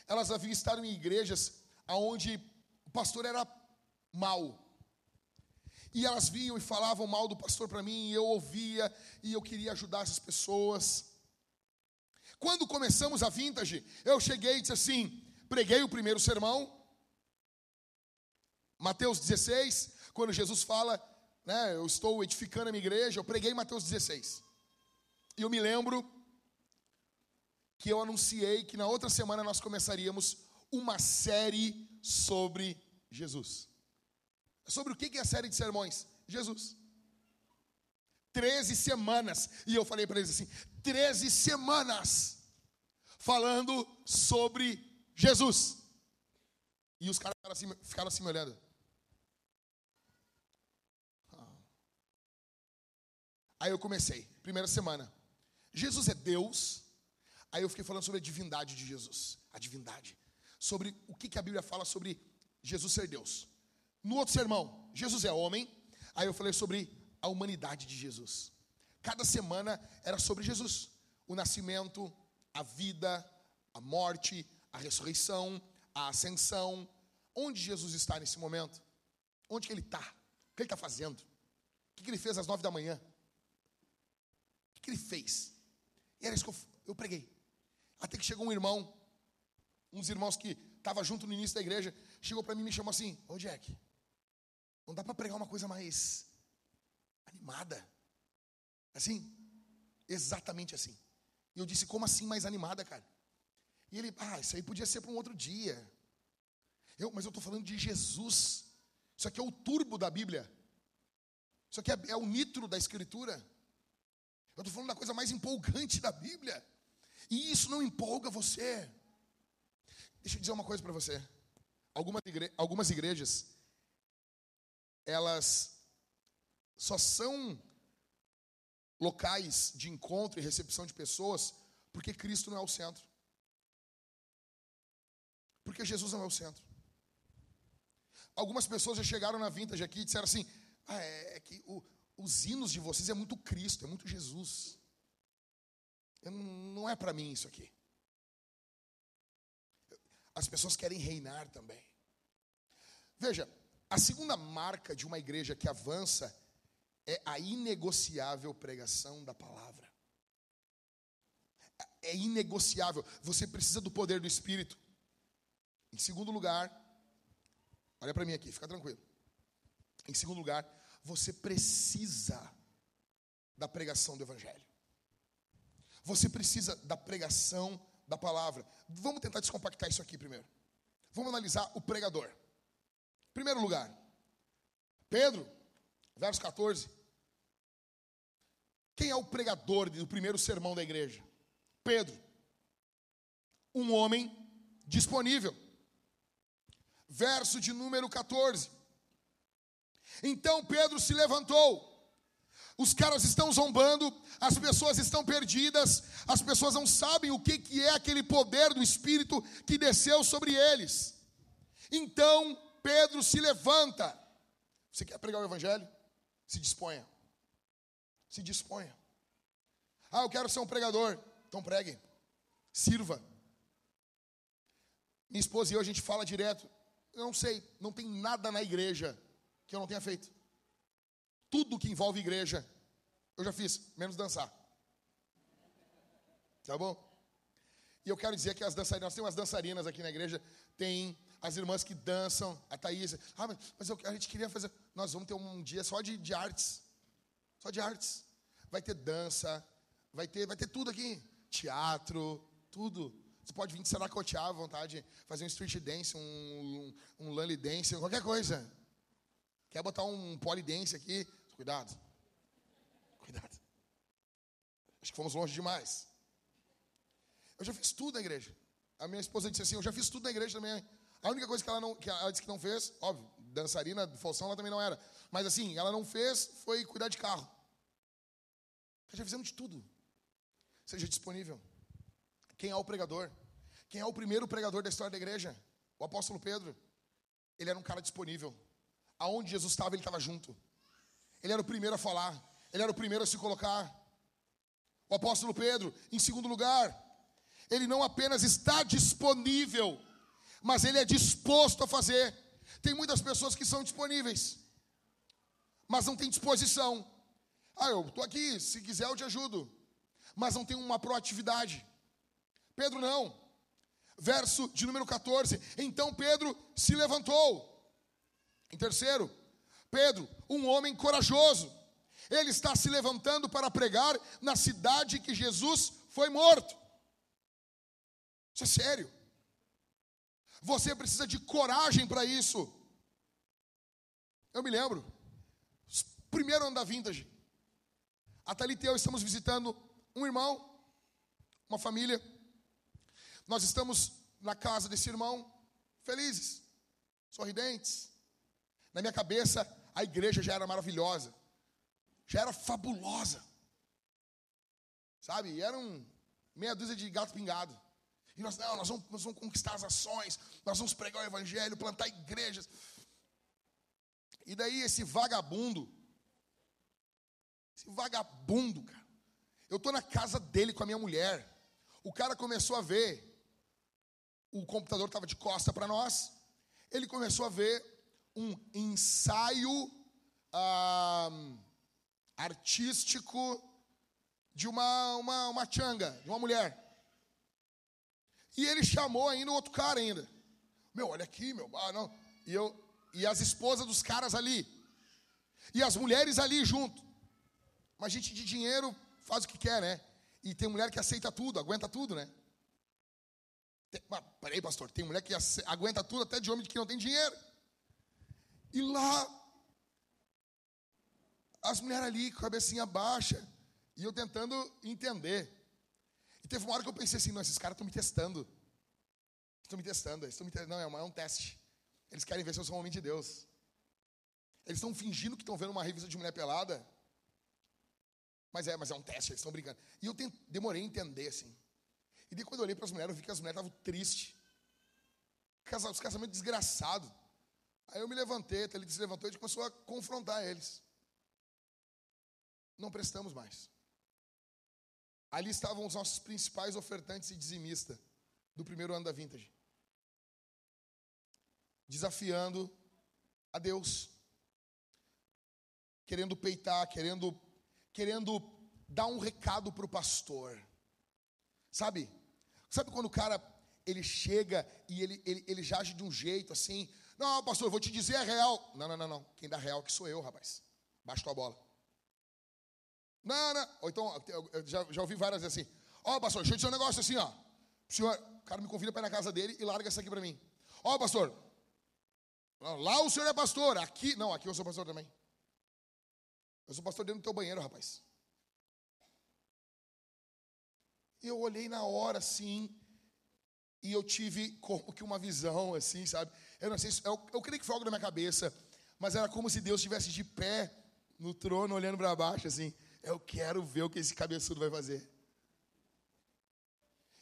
Elas haviam estado em igrejas onde o pastor era mal. E elas vinham e falavam mal do pastor para mim, e eu ouvia, e eu queria ajudar essas pessoas. Quando começamos a vintage, eu cheguei e disse assim: preguei o primeiro sermão, Mateus 16, quando Jesus fala, né, eu estou edificando a minha igreja, eu preguei Mateus 16. E eu me lembro que eu anunciei que na outra semana nós começaríamos uma série sobre Jesus. Sobre o que é a série de sermões? Jesus. Treze semanas. E eu falei para eles assim: treze semanas falando sobre Jesus. E os caras ficaram assim, ficaram assim me olhando. Ah. Aí eu comecei, primeira semana. Jesus é Deus. Aí eu fiquei falando sobre a divindade de Jesus. A divindade. Sobre o que, que a Bíblia fala sobre Jesus ser Deus. No outro sermão, Jesus é homem. Aí eu falei sobre a humanidade de Jesus. Cada semana era sobre Jesus. O nascimento, a vida, a morte, a ressurreição, a ascensão. Onde Jesus está nesse momento? Onde que ele está? O que ele está fazendo? O que ele fez às nove da manhã? Que ele fez? E era isso que eu, eu preguei. Até que chegou um irmão, uns irmãos que estavam junto no início da igreja, chegou para mim e me chamou assim: Ô Jack, não dá para pregar uma coisa mais animada? Assim, exatamente assim. E eu disse: Como assim mais animada, cara? E ele, ah, isso aí podia ser para um outro dia. Eu, mas eu estou falando de Jesus. Isso aqui é o turbo da Bíblia. Isso aqui é, é o nitro da Escritura. Eu estou falando da coisa mais empolgante da Bíblia. E isso não empolga você. Deixa eu dizer uma coisa para você. Algumas, igre algumas igrejas, elas só são locais de encontro e recepção de pessoas porque Cristo não é o centro. Porque Jesus não é o centro. Algumas pessoas já chegaram na vintage aqui e disseram assim: ah, é, é que o, os hinos de vocês é muito Cristo, é muito Jesus. Eu, não é para mim isso aqui. As pessoas querem reinar também. Veja, a segunda marca de uma igreja que avança é a inegociável pregação da palavra. É inegociável. Você precisa do poder do Espírito. Em segundo lugar, olha para mim aqui, fica tranquilo. Em segundo lugar, você precisa da pregação do Evangelho. Você precisa da pregação da palavra. Vamos tentar descompactar isso aqui primeiro. Vamos analisar o pregador. Primeiro lugar, Pedro, verso 14. Quem é o pregador do primeiro sermão da igreja? Pedro, um homem disponível. Verso de número 14. Então Pedro se levantou. Os caras estão zombando, as pessoas estão perdidas, as pessoas não sabem o que, que é aquele poder do Espírito que desceu sobre eles. Então Pedro se levanta. Você quer pregar o Evangelho? Se disponha. Se disponha. Ah, eu quero ser um pregador. Então pregue. Sirva. Minha esposa e eu, a gente fala direto. Eu não sei, não tem nada na igreja que eu não tenha feito. Tudo que envolve igreja, eu já fiz, menos dançar. Tá bom? E eu quero dizer que as dançarinas, nós temos umas dançarinas aqui na igreja, tem as irmãs que dançam, a Thaís. Ah, mas, eu, a gente queria fazer. Nós vamos ter um dia só de, de artes. Só de artes. Vai ter dança, vai ter, vai ter tudo aqui. Teatro, tudo. Você pode vir de saracotear à vontade, fazer um street dance, um, um, um lully dance, qualquer coisa. Quer botar um polidense aqui? Cuidado. Cuidado. Acho que fomos longe demais. Eu já fiz tudo na igreja. A minha esposa disse assim: Eu já fiz tudo na igreja também. A única coisa que ela não, que ela disse que não fez, óbvio, dançarina falsão ela também não era. Mas assim, ela não fez foi cuidar de carro. Nós já fizemos de tudo. Seja disponível. Quem é o pregador? Quem é o primeiro pregador da história da igreja? O apóstolo Pedro. Ele era um cara disponível. Aonde Jesus estava, ele estava junto. Ele era o primeiro a falar. Ele era o primeiro a se colocar. O apóstolo Pedro, em segundo lugar, ele não apenas está disponível, mas ele é disposto a fazer. Tem muitas pessoas que são disponíveis, mas não tem disposição. Ah, eu estou aqui, se quiser eu te ajudo, mas não tem uma proatividade. Pedro não. Verso de número 14. Então Pedro se levantou. Em terceiro, Pedro, um homem corajoso. Ele está se levantando para pregar na cidade que Jesus foi morto. Isso é sério. Você precisa de coragem para isso. Eu me lembro, primeiro ano da vintage, a Thalita e eu estamos visitando um irmão, uma família. Nós estamos na casa desse irmão, felizes, sorridentes. Na minha cabeça, a igreja já era maravilhosa, já era fabulosa. Sabe? E eram meia dúzia de gato pingado. E nós, não, nós vamos, nós vamos conquistar as ações, nós vamos pregar o evangelho, plantar igrejas. E daí esse vagabundo, esse vagabundo, cara. Eu estou na casa dele com a minha mulher. O cara começou a ver, o computador estava de costa para nós. Ele começou a ver um ensaio ah, artístico de uma, uma, uma changa, de uma mulher. E ele chamou ainda outro cara ainda. Meu, olha aqui, meu. Ah, não. E eu e as esposas dos caras ali. E as mulheres ali junto. Mas gente de dinheiro faz o que quer, né? E tem mulher que aceita tudo, aguenta tudo, né? Tem, mas, peraí, pastor, tem mulher que aguenta tudo até de homem que não tem dinheiro. E lá, as mulheres ali com a cabecinha baixa, e eu tentando entender. E teve uma hora que eu pensei assim, não, esses caras estão me testando. Estão me testando, estão me testando. Não, é, é um teste. Eles querem ver se eu sou um homem de Deus. Eles estão fingindo que estão vendo uma revista de mulher pelada. Mas é, mas é um teste, eles estão brincando. E eu demorei a entender, assim. E daí quando eu olhei para as mulheres, eu vi que as mulheres estavam tristes. Os casamentos desgraçados. Aí eu me levantei, ele se levantou e começou a confrontar eles. Não prestamos mais. Ali estavam os nossos principais ofertantes e dizimistas do primeiro ano da vintage. Desafiando a Deus. Querendo peitar, querendo, querendo dar um recado para o pastor. Sabe? Sabe quando o cara ele chega e ele, ele, ele já age de um jeito assim. Não, pastor, eu vou te dizer a real. Não, não, não, não. Quem dá real que sou eu, rapaz. Baixa tua bola. Não, não. Ou então, eu já, já ouvi várias vezes assim. Ó, oh, pastor, deixa eu dizer um negócio assim, ó. O senhor, o cara me convida para ir na casa dele e larga isso aqui para mim. Ó, oh, pastor, lá o senhor é pastor, aqui, não, aqui eu sou pastor também. Eu sou pastor dentro do teu banheiro, rapaz. Eu olhei na hora assim, e eu tive como que uma visão assim, sabe? Eu não sei, eu, eu creio que foi algo na minha cabeça, mas era como se Deus estivesse de pé no trono, olhando para baixo, assim. Eu quero ver o que esse cabeçudo vai fazer.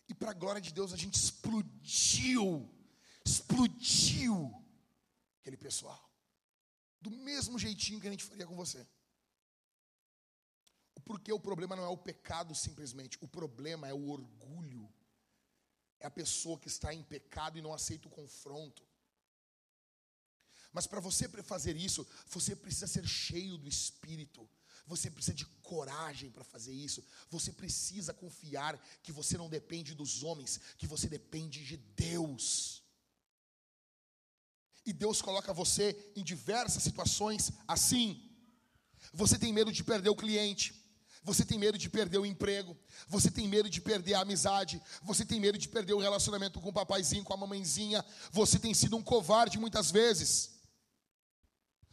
E para a glória de Deus, a gente explodiu. Explodiu aquele pessoal. Do mesmo jeitinho que a gente faria com você. Porque o problema não é o pecado simplesmente, o problema é o orgulho. é a pessoa que está em pecado e não aceita o confronto. Mas para você fazer isso, você precisa ser cheio do Espírito. Você precisa de coragem para fazer isso. Você precisa confiar que você não depende dos homens, que você depende de Deus. E Deus coloca você em diversas situações assim. Você tem medo de perder o cliente. Você tem medo de perder o emprego, você tem medo de perder a amizade, você tem medo de perder o relacionamento com o papaizinho, com a mamãezinha, você tem sido um covarde muitas vezes.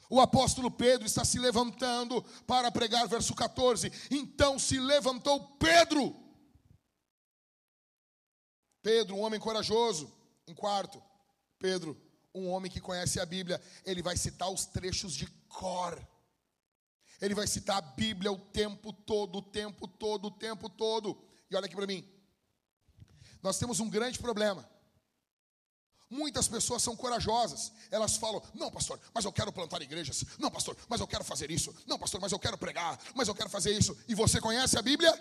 O apóstolo Pedro está se levantando para pregar, verso 14. Então se levantou Pedro. Pedro, um homem corajoso. Em quarto, Pedro, um homem que conhece a Bíblia. Ele vai citar os trechos de cor. Ele vai citar a Bíblia o tempo todo, o tempo todo, o tempo todo. E olha aqui para mim. Nós temos um grande problema. Muitas pessoas são corajosas. Elas falam: Não, pastor, mas eu quero plantar igrejas. Não, pastor, mas eu quero fazer isso. Não, pastor, mas eu quero pregar. Mas eu quero fazer isso. E você conhece a Bíblia?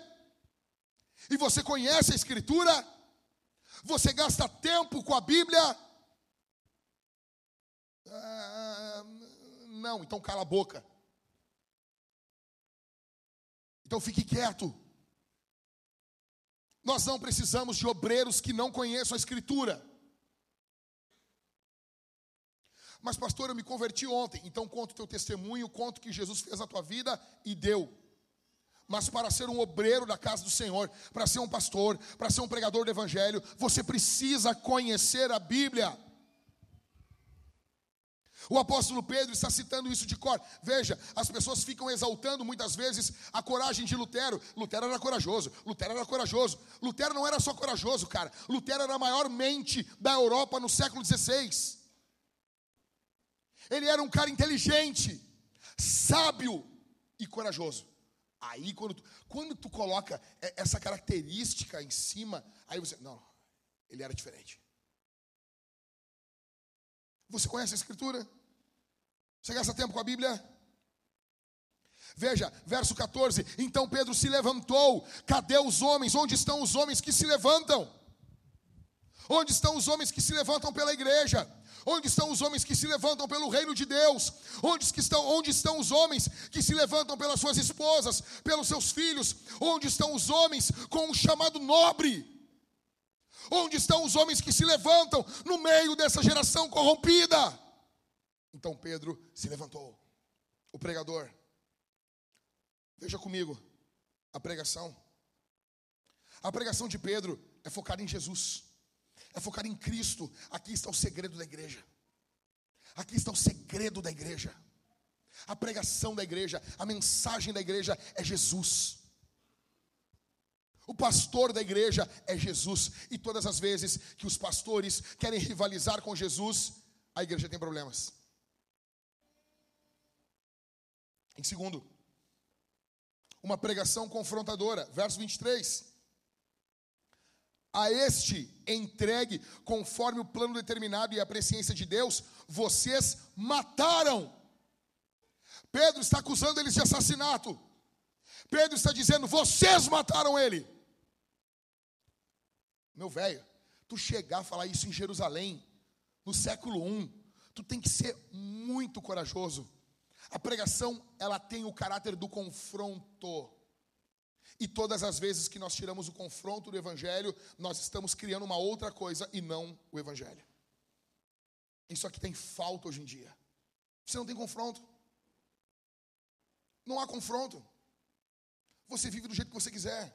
E você conhece a Escritura? Você gasta tempo com a Bíblia? Ah, não, então cala a boca. Então fique quieto. Nós não precisamos de obreiros que não conheçam a Escritura. Mas, pastor, eu me converti ontem. Então, conta o teu testemunho, conta o que Jesus fez na tua vida e deu. Mas para ser um obreiro da casa do Senhor, para ser um pastor, para ser um pregador do Evangelho, você precisa conhecer a Bíblia. O apóstolo Pedro está citando isso de cor. Veja, as pessoas ficam exaltando muitas vezes a coragem de Lutero. Lutero era corajoso, Lutero era corajoso. Lutero não era só corajoso, cara. Lutero era a maior mente da Europa no século XVI. Ele era um cara inteligente, sábio e corajoso. Aí, quando tu, quando tu coloca essa característica em cima, aí você. Não, ele era diferente. Você conhece a Escritura? Você gasta tempo com a Bíblia? Veja, verso 14: Então Pedro se levantou. Cadê os homens? Onde estão os homens que se levantam? Onde estão os homens que se levantam pela igreja? Onde estão os homens que se levantam pelo reino de Deus? Onde estão, onde estão os homens que se levantam pelas suas esposas, pelos seus filhos? Onde estão os homens com um chamado nobre? Onde estão os homens que se levantam no meio dessa geração corrompida? Então Pedro se levantou, o pregador. Veja comigo a pregação. A pregação de Pedro é focada em Jesus é focar em Cristo. Aqui está o segredo da igreja. Aqui está o segredo da igreja. A pregação da igreja, a mensagem da igreja é Jesus. O pastor da igreja é Jesus. E todas as vezes que os pastores querem rivalizar com Jesus, a igreja tem problemas. Em segundo, uma pregação confrontadora, verso 23 a este entregue conforme o plano determinado e a presciência de Deus, vocês mataram. Pedro está acusando eles de assassinato. Pedro está dizendo: vocês mataram ele. Meu velho, tu chegar a falar isso em Jerusalém, no século I, tu tem que ser muito corajoso. A pregação, ela tem o caráter do confronto. E todas as vezes que nós tiramos o confronto do Evangelho, nós estamos criando uma outra coisa e não o Evangelho. Isso aqui tem falta hoje em dia. Você não tem confronto. Não há confronto. Você vive do jeito que você quiser.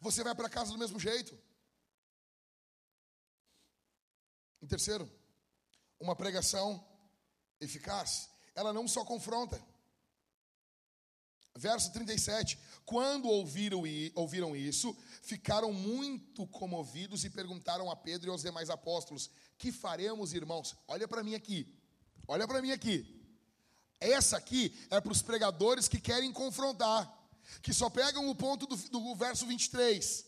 Você vai para casa do mesmo jeito. Em terceiro, uma pregação eficaz, ela não só confronta, Verso 37. Quando ouviram, ouviram isso, ficaram muito comovidos e perguntaram a Pedro e aos demais apóstolos: Que faremos, irmãos? Olha para mim aqui. Olha para mim aqui. Essa aqui é para os pregadores que querem confrontar, que só pegam o ponto do, do verso 23.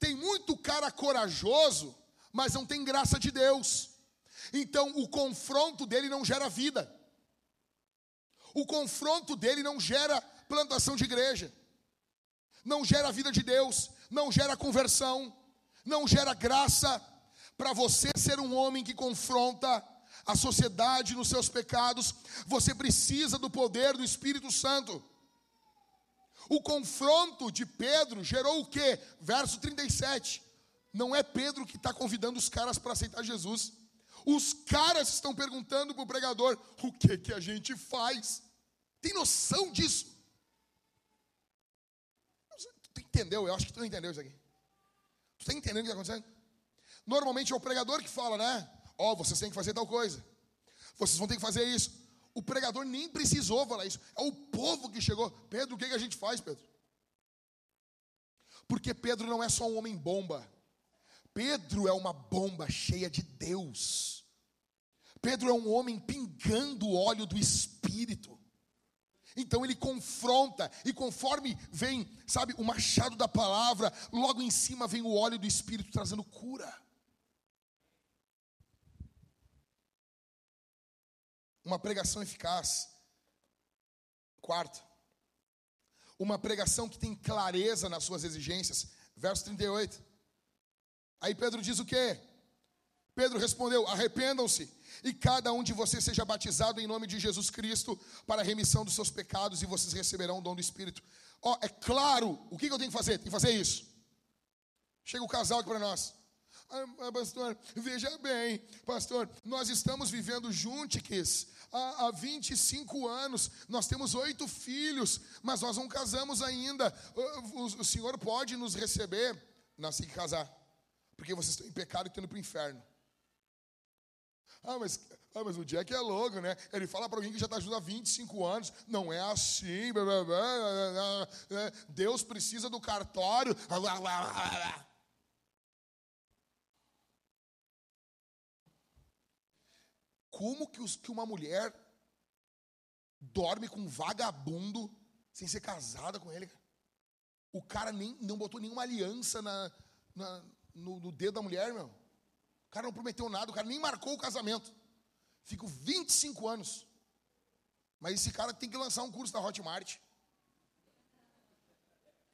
Tem muito cara corajoso, mas não tem graça de Deus. Então o confronto dele não gera vida. O confronto dele não gera plantação de igreja, não gera a vida de Deus, não gera conversão, não gera graça para você ser um homem que confronta a sociedade nos seus pecados, você precisa do poder do Espírito Santo. O confronto de Pedro gerou o que? Verso 37. Não é Pedro que está convidando os caras para aceitar Jesus. Os caras estão perguntando para o pregador: o que, que a gente faz? Tem noção disso? Tu entendeu? Eu acho que tu não entendeu isso aqui. Tu está entendendo o que está acontecendo? Normalmente é o pregador que fala, né? Ó, oh, vocês têm que fazer tal coisa. Vocês vão ter que fazer isso. O pregador nem precisou falar isso. É o povo que chegou. Pedro, o que, que a gente faz, Pedro? Porque Pedro não é só um homem bomba. Pedro é uma bomba cheia de Deus. Pedro é um homem pingando o óleo do Espírito. Então ele confronta, e conforme vem, sabe, o machado da palavra, logo em cima vem o óleo do Espírito trazendo cura. Uma pregação eficaz. Quarto, uma pregação que tem clareza nas suas exigências. Verso 38. Aí Pedro diz o quê? Pedro respondeu: Arrependam-se e cada um de vocês seja batizado em nome de Jesus Cristo para a remissão dos seus pecados e vocês receberão o dom do Espírito. Ó, oh, é claro, o que eu tenho que fazer? Tem que fazer isso. Chega o casal aqui para nós. Ah, pastor, veja bem, pastor, nós estamos vivendo juntos há, há 25 anos, nós temos oito filhos, mas nós não casamos ainda. O, o, o senhor pode nos receber? Nós temos que casar, porque vocês estão em pecado e estão indo para o inferno. Ah mas, ah, mas o Jack é louco, né? Ele fala para alguém que já está junto há 25 anos. Não é assim. Blá, blá, blá, Deus precisa do cartório. Como que, os, que uma mulher dorme com um vagabundo sem ser casada com ele? O cara nem, não botou nenhuma aliança na, na no, no, dedo da mulher, meu. Cara não prometeu nada, o cara nem marcou o casamento. Fico 25 anos. Mas esse cara tem que lançar um curso da Hotmart.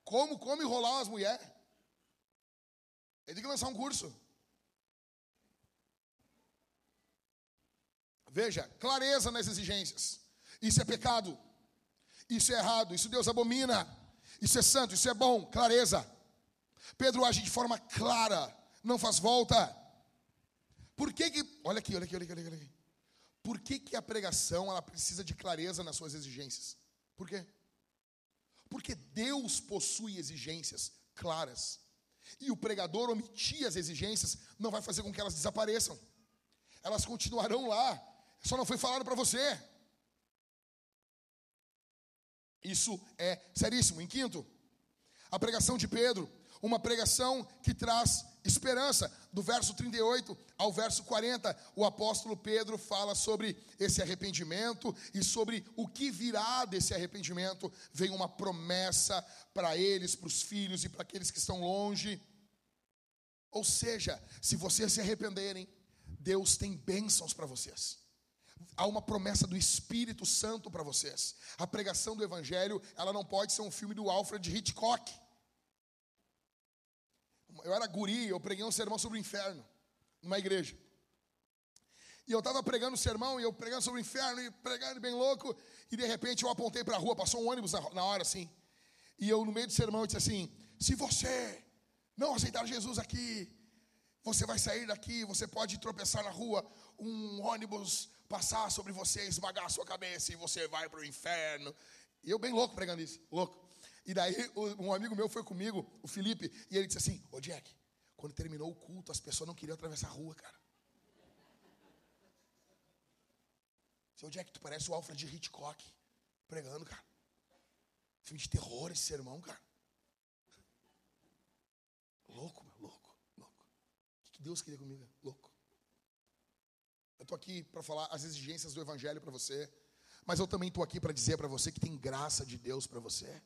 Como, como enrolar as mulheres? Ele tem que lançar um curso. Veja, clareza nas exigências. Isso é pecado. Isso é errado. Isso Deus abomina. Isso é santo. Isso é bom. Clareza. Pedro age de forma clara. Não faz volta. Por que que. Olha aqui, olha aqui, olha aqui, olha aqui. Por que, que a pregação ela precisa de clareza nas suas exigências? Por quê? Porque Deus possui exigências claras. E o pregador omitir as exigências não vai fazer com que elas desapareçam. Elas continuarão lá, só não foi falado para você. Isso é seríssimo. Em quinto, a pregação de Pedro, uma pregação que traz esperança. Do verso 38 ao verso 40, o apóstolo Pedro fala sobre esse arrependimento e sobre o que virá desse arrependimento. Vem uma promessa para eles, para os filhos e para aqueles que estão longe. Ou seja, se vocês se arrependerem, Deus tem bênçãos para vocês há uma promessa do Espírito Santo para vocês. A pregação do Evangelho, ela não pode ser um filme do Alfred Hitchcock. Eu era guri, eu preguei um sermão sobre o inferno, numa igreja. E eu estava pregando o sermão, e eu pregando sobre o inferno, e pregando bem louco, e de repente eu apontei para a rua, passou um ônibus na, hora assim. E eu, no meio do sermão, eu disse assim: se você não aceitar Jesus aqui, você vai sair daqui, você pode tropeçar na rua, um ônibus passar sobre você, esmagar a sua cabeça e você vai para o inferno. E eu bem louco pregando isso, louco. E daí um amigo meu foi comigo, o Felipe, e ele disse assim: Ô Jack, quando terminou o culto, as pessoas não queriam atravessar a rua, cara. Seu Jack, tu parece o Alfred Hitchcock pregando, cara. Filme de terror esse sermão, cara. Louco, meu, louco, louco. O que Deus queria comigo? Louco. Eu estou aqui para falar as exigências do Evangelho para você, mas eu também estou aqui para dizer para você que tem graça de Deus para você.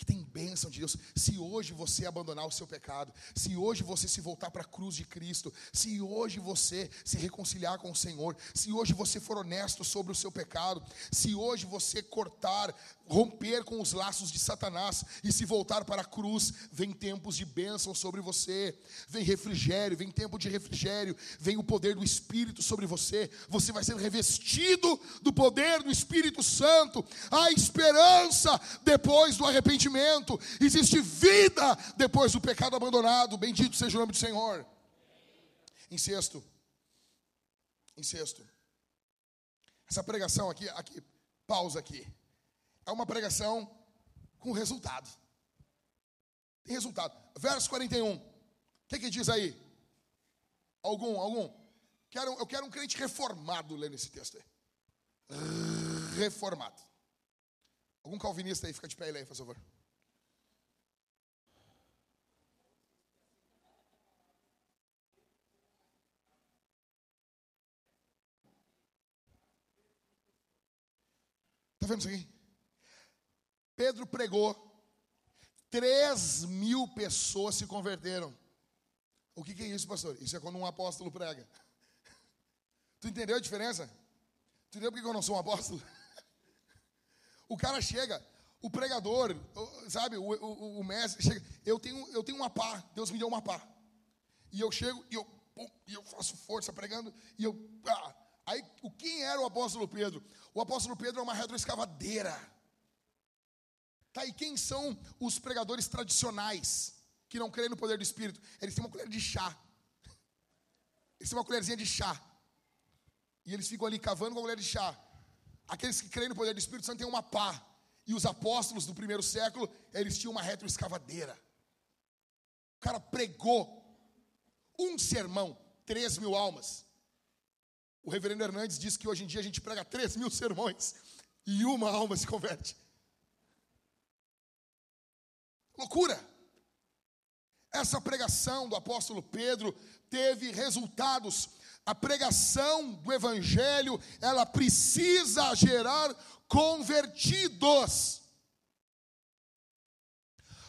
Que tem bênção de Deus. Se hoje você abandonar o seu pecado, se hoje você se voltar para a cruz de Cristo, se hoje você se reconciliar com o Senhor, se hoje você for honesto sobre o seu pecado, se hoje você cortar, romper com os laços de Satanás e se voltar para a cruz, vem tempos de bênção sobre você, vem refrigério, vem tempo de refrigério, vem o poder do Espírito sobre você, você vai ser revestido do poder do Espírito Santo, a esperança depois do arrependimento arrependimento, existe vida depois do pecado abandonado. Bendito seja o nome do Senhor. Em sexto, em sexto, essa pregação aqui, aqui, pausa aqui, é uma pregação com resultado. Tem resultado. Verso 41. O que, que diz aí? Algum, algum? Quero, eu quero um crente reformado lendo esse texto aí. Reformado. Algum calvinista aí, fica de pé aí, por favor. Vendo isso aqui? Pedro pregou, 3 mil pessoas se converteram. O que, que é isso, pastor? Isso é quando um apóstolo prega. Tu entendeu a diferença? Tu entendeu por que eu não sou um apóstolo? O cara chega, o pregador, sabe, o, o, o mestre chega, eu tenho, eu tenho uma pá, Deus me deu uma pá. E eu chego e eu, e eu faço força pregando, e eu. Ah, aí, o, quem era o apóstolo Pedro? O apóstolo Pedro é uma retroescavadeira. Tá, e quem são os pregadores tradicionais que não creem no poder do Espírito? Eles têm uma colher de chá. Eles têm uma colherzinha de chá. E eles ficam ali cavando com a colher de chá. Aqueles que creem no poder do Espírito Santo têm uma pá. E os apóstolos do primeiro século, eles tinham uma retroescavadeira. O cara pregou um sermão, três mil almas. O reverendo Hernandes disse que hoje em dia a gente prega três mil sermões e uma alma se converte. Loucura! Essa pregação do apóstolo Pedro teve resultados a pregação do evangelho, ela precisa gerar convertidos.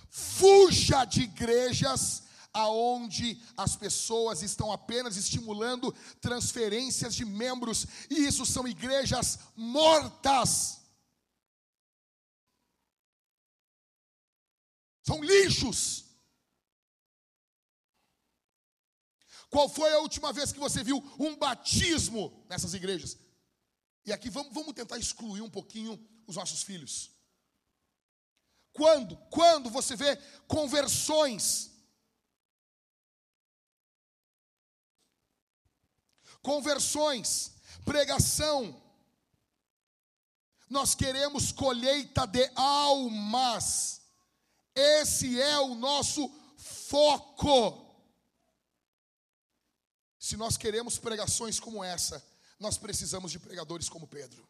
Fuja de igrejas aonde as pessoas estão apenas estimulando transferências de membros, e isso são igrejas mortas. São lixos. Qual foi a última vez que você viu um batismo nessas igrejas? E aqui vamos, vamos tentar excluir um pouquinho os nossos filhos. Quando? Quando você vê conversões? Conversões, pregação. Nós queremos colheita de almas. Esse é o nosso foco. Se nós queremos pregações como essa, nós precisamos de pregadores como Pedro.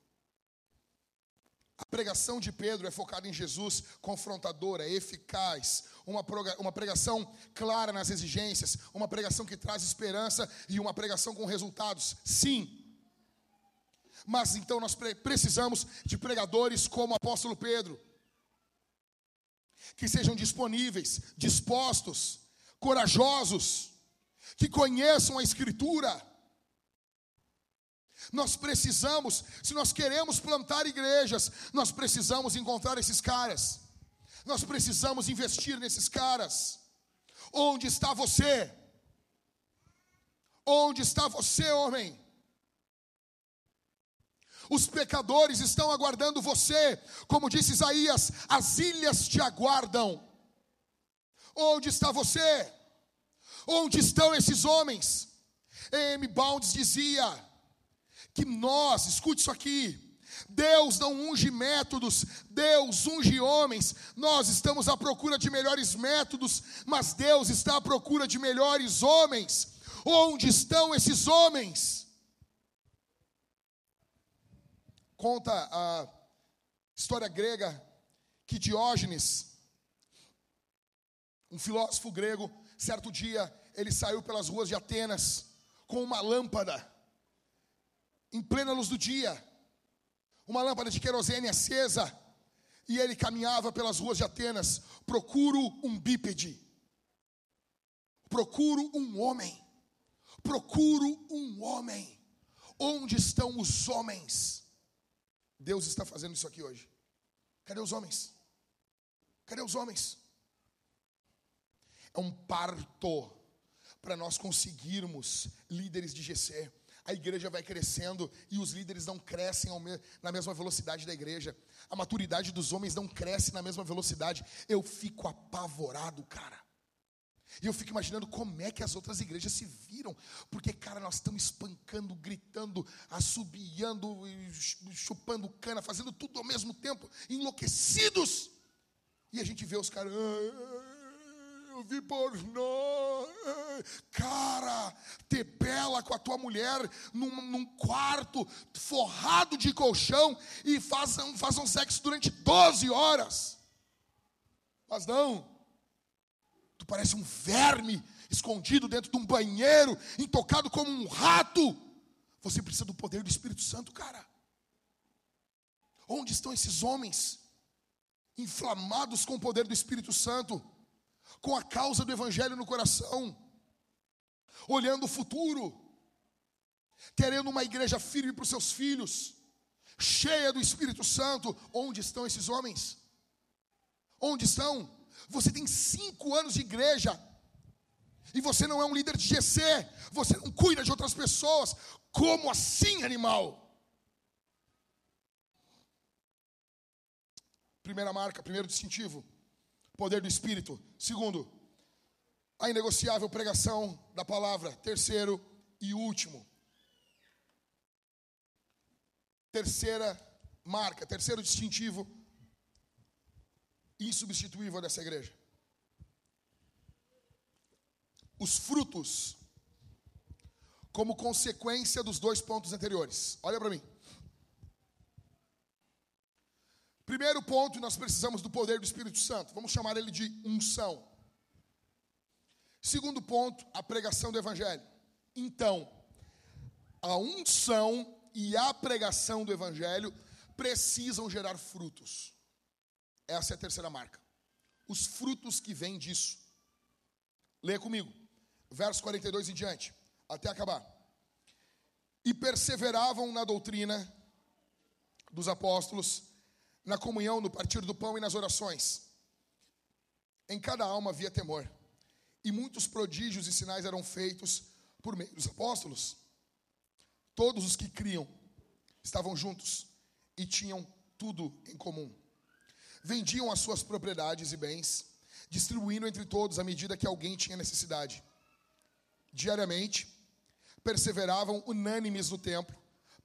A pregação de Pedro é focada em Jesus, confrontadora, eficaz, uma, uma pregação clara nas exigências, uma pregação que traz esperança e uma pregação com resultados. Sim. Mas então nós precisamos de pregadores como o apóstolo Pedro, que sejam disponíveis, dispostos, corajosos que conheçam a Escritura. Nós precisamos, se nós queremos plantar igrejas, nós precisamos encontrar esses caras, nós precisamos investir nesses caras. Onde está você? Onde está você, homem? Os pecadores estão aguardando você, como disse Isaías, as ilhas te aguardam. Onde está você? Onde estão esses homens? M. Bounds dizia que nós, escute isso aqui, Deus não unge métodos, Deus unge homens. Nós estamos à procura de melhores métodos, mas Deus está à procura de melhores homens. Onde estão esses homens? Conta a história grega que Diógenes, um filósofo grego, Certo dia, ele saiu pelas ruas de Atenas com uma lâmpada, em plena luz do dia, uma lâmpada de querosene acesa, e ele caminhava pelas ruas de Atenas. Procuro um bípede. Procuro um homem. Procuro um homem. Onde estão os homens? Deus está fazendo isso aqui hoje. Cadê os homens? Cadê os homens? É um parto para nós conseguirmos líderes de GC. A igreja vai crescendo e os líderes não crescem na mesma velocidade da igreja. A maturidade dos homens não cresce na mesma velocidade. Eu fico apavorado, cara. E eu fico imaginando como é que as outras igrejas se viram. Porque, cara, nós estamos espancando, gritando, assobiando, chupando cana, fazendo tudo ao mesmo tempo, enlouquecidos. E a gente vê os caras. Eu vi pornô. Cara, te bela com a tua mulher num, num quarto forrado de colchão e façam, façam sexo durante 12 horas. Mas não. Tu parece um verme escondido dentro de um banheiro, intocado como um rato. Você precisa do poder do Espírito Santo, cara. Onde estão esses homens inflamados com o poder do Espírito Santo? Com a causa do Evangelho no coração, olhando o futuro, querendo uma igreja firme para os seus filhos, cheia do Espírito Santo. Onde estão esses homens? Onde estão? Você tem cinco anos de igreja e você não é um líder de GC, você não cuida de outras pessoas. Como assim, animal? Primeira marca, primeiro distintivo poder do Espírito. Segundo, a inegociável pregação da palavra. Terceiro e último. Terceira marca, terceiro distintivo insubstituível dessa igreja. Os frutos como consequência dos dois pontos anteriores. Olha para mim. Primeiro ponto, nós precisamos do poder do Espírito Santo. Vamos chamar ele de unção. Segundo ponto, a pregação do Evangelho. Então, a unção e a pregação do Evangelho precisam gerar frutos. Essa é a terceira marca. Os frutos que vêm disso. Leia comigo, verso 42 em diante, até acabar. E perseveravam na doutrina dos apóstolos na comunhão, no partir do pão e nas orações. Em cada alma havia temor, e muitos prodígios e sinais eram feitos por meio dos apóstolos. Todos os que criam estavam juntos e tinham tudo em comum. Vendiam as suas propriedades e bens, distribuindo entre todos à medida que alguém tinha necessidade. Diariamente, perseveravam unânimes no templo,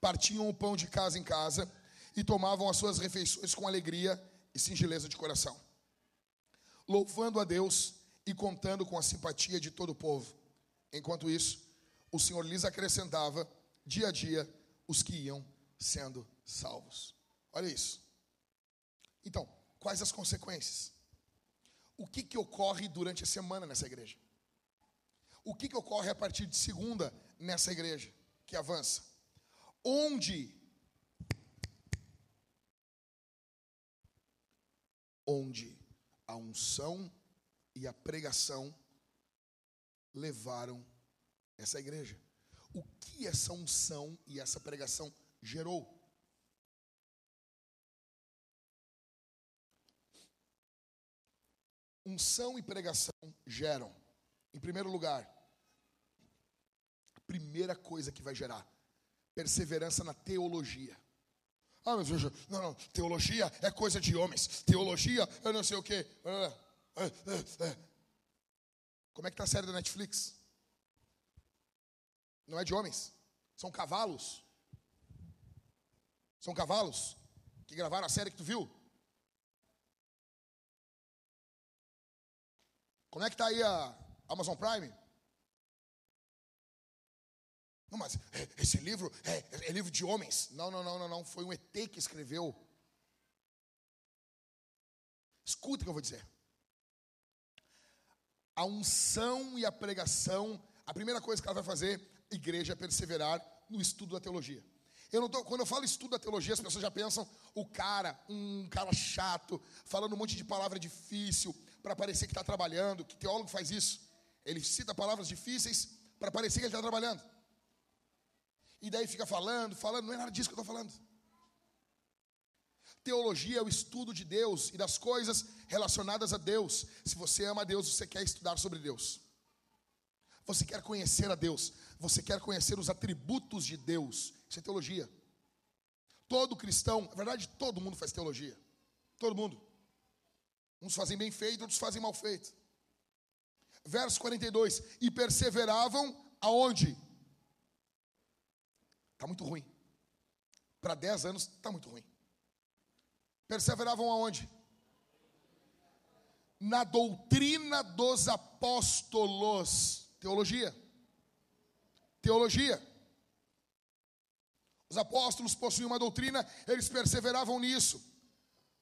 partiam o pão de casa em casa e tomavam as suas refeições com alegria e singeleza de coração, louvando a Deus e contando com a simpatia de todo o povo. Enquanto isso, o Senhor lhes acrescentava dia a dia os que iam sendo salvos. Olha isso. Então, quais as consequências? O que, que ocorre durante a semana nessa igreja? O que, que ocorre a partir de segunda nessa igreja que avança? Onde onde a unção e a pregação levaram essa igreja. O que essa unção e essa pregação gerou? Unção e pregação geram, em primeiro lugar, a primeira coisa que vai gerar, perseverança na teologia. Ah, mas veja, não, não, teologia é coisa de homens. Teologia é não sei o quê. É, é, é, Como é que está a série da Netflix? Não é de homens. São cavalos. São cavalos que gravaram a série que tu viu. Como é que está aí a Amazon Prime? Não, mas é, esse livro é, é livro de homens. Não, não, não, não, não. Foi um ET que escreveu. Escuta o que eu vou dizer. A unção e a pregação, a primeira coisa que ela vai fazer, igreja, é perseverar no estudo da teologia. Eu tô, quando eu falo estudo da teologia, as pessoas já pensam o cara, um cara chato, falando um monte de palavra difícil para parecer que está trabalhando. Que teólogo faz isso? Ele cita palavras difíceis para parecer que ele está trabalhando. E daí fica falando, falando, não é nada disso que eu estou falando. Teologia é o estudo de Deus e das coisas relacionadas a Deus. Se você ama a Deus, você quer estudar sobre Deus. Você quer conhecer a Deus. Você quer conhecer os atributos de Deus. Isso é teologia. Todo cristão, na verdade, todo mundo faz teologia. Todo mundo. Uns fazem bem feito, outros fazem mal feito. Verso 42. E perseveravam aonde? Está muito ruim. Para 10 anos, está muito ruim. Perseveravam aonde? Na doutrina dos apóstolos. Teologia. Teologia. Os apóstolos possuíam uma doutrina, eles perseveravam nisso.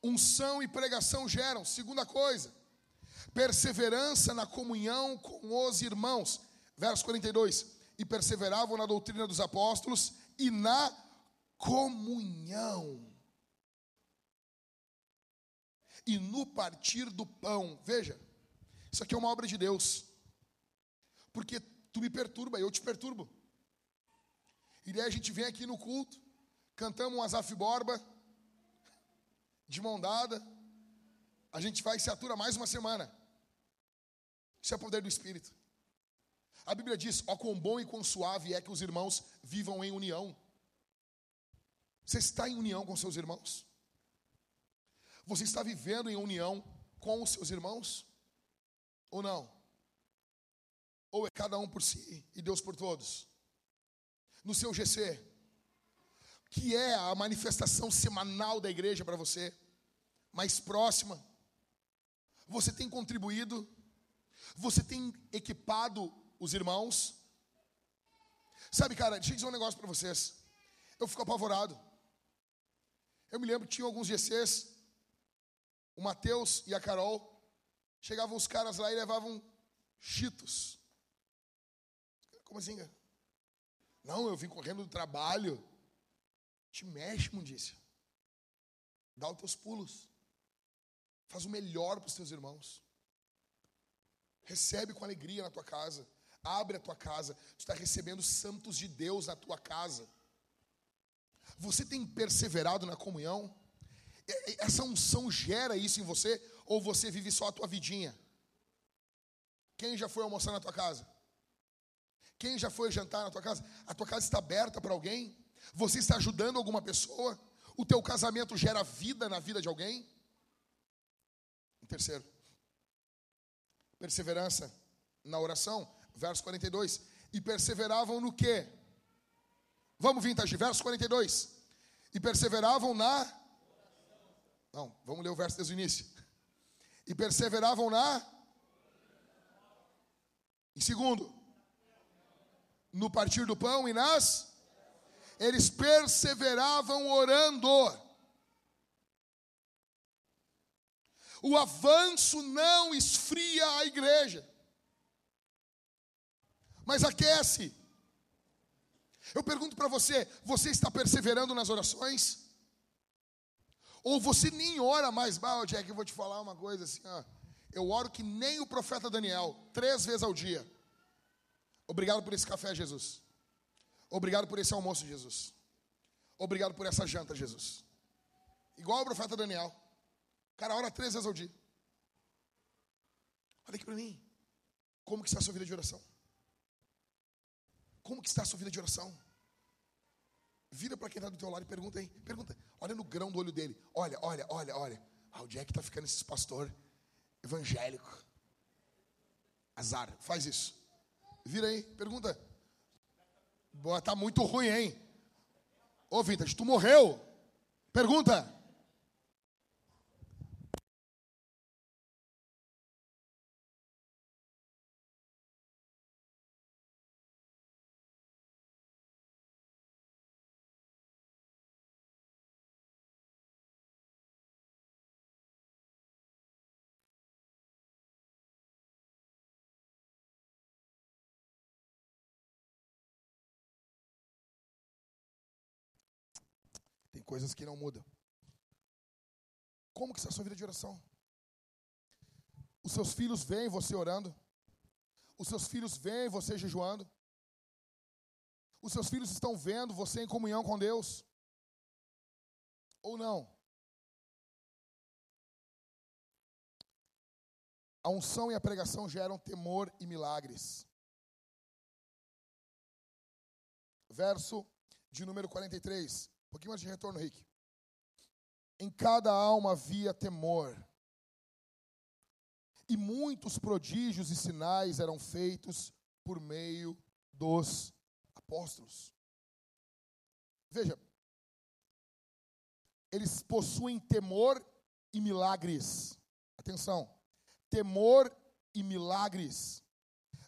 Unção e pregação geram. Segunda coisa, perseverança na comunhão com os irmãos. Verso 42. E perseveravam na doutrina dos apóstolos e na comunhão. E no partir do pão. Veja, isso aqui é uma obra de Deus. Porque tu me perturba, eu te perturbo. E daí a gente vem aqui no culto, cantamos um Azaf Borba, de mão dada, a gente vai e se atura mais uma semana. Isso é o poder do Espírito. A Bíblia diz: ó, quão bom e quão suave é que os irmãos vivam em união. Você está em união com seus irmãos? Você está vivendo em união com os seus irmãos? Ou não? Ou é cada um por si e Deus por todos? No seu GC, que é a manifestação semanal da igreja para você, mais próxima, você tem contribuído, você tem equipado os irmãos. Sabe, cara, deixa eu dizer um negócio para vocês. Eu fico apavorado. Eu me lembro que tinha alguns GCs, o Mateus e a Carol, chegavam os caras lá e levavam cheetos. Como assim, cara? Não, eu vim correndo do trabalho. Te mexe, mundícia. Dá os teus pulos. Faz o melhor para os teus irmãos. Recebe com alegria na tua casa. Abre a tua casa. Tu está recebendo santos de Deus na tua casa. Você tem perseverado na comunhão? Essa unção gera isso em você? Ou você vive só a tua vidinha? Quem já foi almoçar na tua casa? Quem já foi jantar na tua casa? A tua casa está aberta para alguém? Você está ajudando alguma pessoa? O teu casamento gera vida na vida de alguém? Em terceiro, perseverança na oração, verso 42. E perseveravam no quê? Vamos, Vintage, verso 42. E perseveravam na. Não, vamos ler o verso desde o início. E perseveravam na. Em segundo, no partir do pão e nas. Eles perseveravam orando. O avanço não esfria a igreja, mas aquece. Eu pergunto para você: você está perseverando nas orações? Ou você nem ora mais? Bah, Jack, eu vou te falar uma coisa assim, ó. Eu oro que nem o profeta Daniel, três vezes ao dia. Obrigado por esse café, Jesus. Obrigado por esse almoço, Jesus. Obrigado por essa janta, Jesus. Igual o profeta Daniel. O cara ora três vezes ao dia. Olha aqui para mim. Como que está a sua vida de oração? Como que está a sua vida de oração? Vira para quem está do teu lado e pergunta aí. Pergunta. Olha no grão do olho dele. Olha, olha, olha, olha. Ah, o Jack está ficando esse pastor evangélico. Azar. Faz isso. Vira aí, pergunta. Boa, tá muito ruim, hein? Ô, Vintage, tu morreu? Pergunta. Coisas que não mudam. Como que está a sua vida de oração? Os seus filhos veem você orando? Os seus filhos veem você jejuando? Os seus filhos estão vendo você em comunhão com Deus? Ou não? A unção e a pregação geram temor e milagres. Verso de número 43. Um pouquinho mais de retorno, Rick. Em cada alma havia temor. E muitos prodígios e sinais eram feitos por meio dos apóstolos. Veja, eles possuem temor e milagres. Atenção temor e milagres.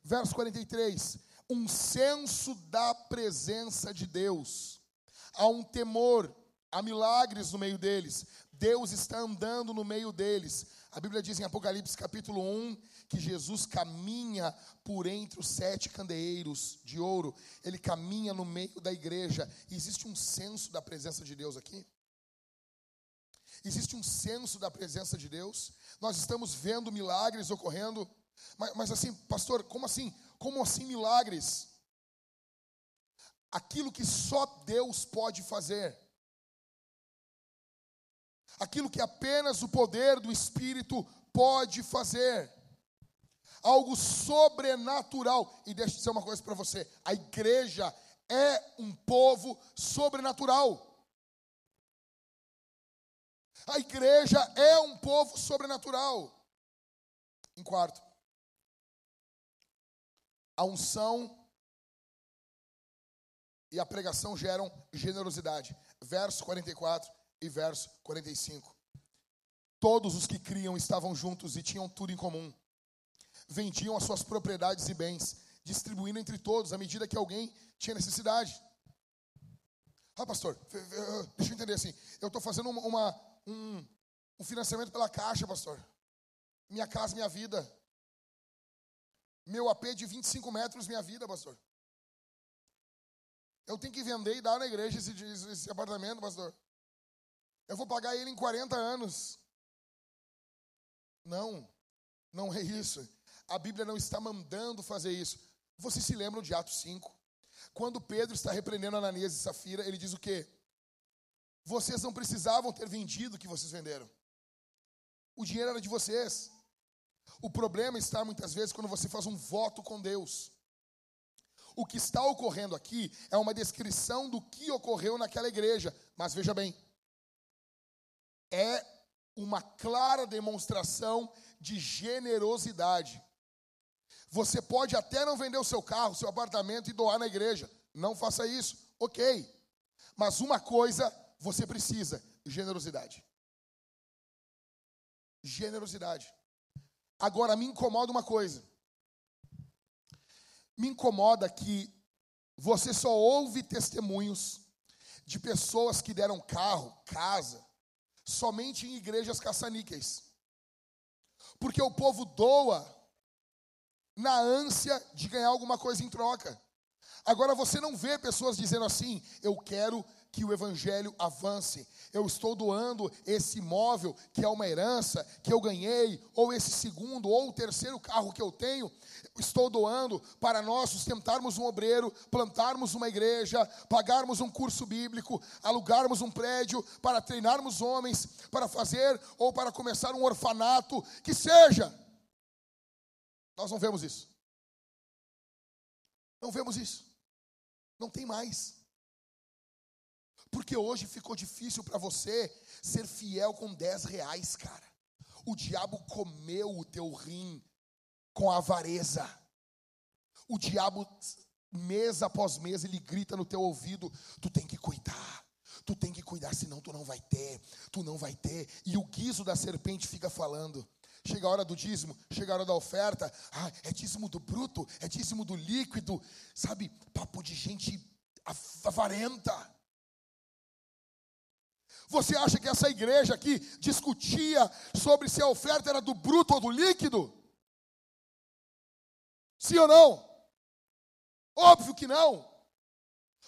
Verso 43: um senso da presença de Deus. Há um temor, há milagres no meio deles. Deus está andando no meio deles. A Bíblia diz em Apocalipse capítulo 1 que Jesus caminha por entre os sete candeeiros de ouro. Ele caminha no meio da igreja. existe um senso da presença de Deus aqui? Existe um senso da presença de Deus? nós estamos vendo milagres ocorrendo. Mas, mas assim, pastor, como assim? Como assim milagres? Aquilo que só Deus pode fazer. Aquilo que apenas o poder do Espírito pode fazer. Algo sobrenatural. E deixa eu dizer uma coisa para você: a igreja é um povo sobrenatural. A igreja é um povo sobrenatural. Em quarto, a unção e a pregação geram generosidade. Verso 44 e verso 45. Todos os que criam estavam juntos e tinham tudo em comum. Vendiam as suas propriedades e bens, distribuindo entre todos à medida que alguém tinha necessidade. Ah, pastor, deixa eu entender assim. Eu estou fazendo uma, um, um financiamento pela caixa, pastor. Minha casa, minha vida. Meu AP de 25 metros, minha vida, pastor. Eu tenho que vender e dar na igreja esse, esse apartamento, pastor. Eu vou pagar ele em 40 anos. Não, não é isso. A Bíblia não está mandando fazer isso. Vocês se lembram de Atos 5? Quando Pedro está repreendendo Ananias e Safira, ele diz o quê? Vocês não precisavam ter vendido o que vocês venderam. O dinheiro era de vocês. O problema está muitas vezes quando você faz um voto com Deus. O que está ocorrendo aqui é uma descrição do que ocorreu naquela igreja. Mas veja bem, é uma clara demonstração de generosidade. Você pode até não vender o seu carro, o seu apartamento e doar na igreja. Não faça isso, ok. Mas uma coisa você precisa generosidade. Generosidade. Agora, me incomoda uma coisa. Me incomoda que você só ouve testemunhos de pessoas que deram carro, casa, somente em igrejas caça-níqueis. Porque o povo doa na ânsia de ganhar alguma coisa em troca. Agora você não vê pessoas dizendo assim: eu quero que o evangelho avance. Eu estou doando esse imóvel que é uma herança que eu ganhei, ou esse segundo ou terceiro carro que eu tenho, estou doando para nós sustentarmos um obreiro, plantarmos uma igreja, pagarmos um curso bíblico, alugarmos um prédio para treinarmos homens para fazer ou para começar um orfanato, que seja. Nós não vemos isso. Não vemos isso. Não tem mais. Porque hoje ficou difícil para você ser fiel com 10 reais, cara. O diabo comeu o teu rim com avareza. O diabo, mês após mês, ele grita no teu ouvido: tu tem que cuidar. Tu tem que cuidar, senão tu não vai ter, tu não vai ter. E o guiso da serpente fica falando. Chega a hora do dízimo, chega a hora da oferta. Ah, é dízimo do bruto, é dízimo do líquido. Sabe, papo de gente avarenta. Você acha que essa igreja aqui discutia sobre se a oferta era do bruto ou do líquido? Sim ou não? Óbvio que não.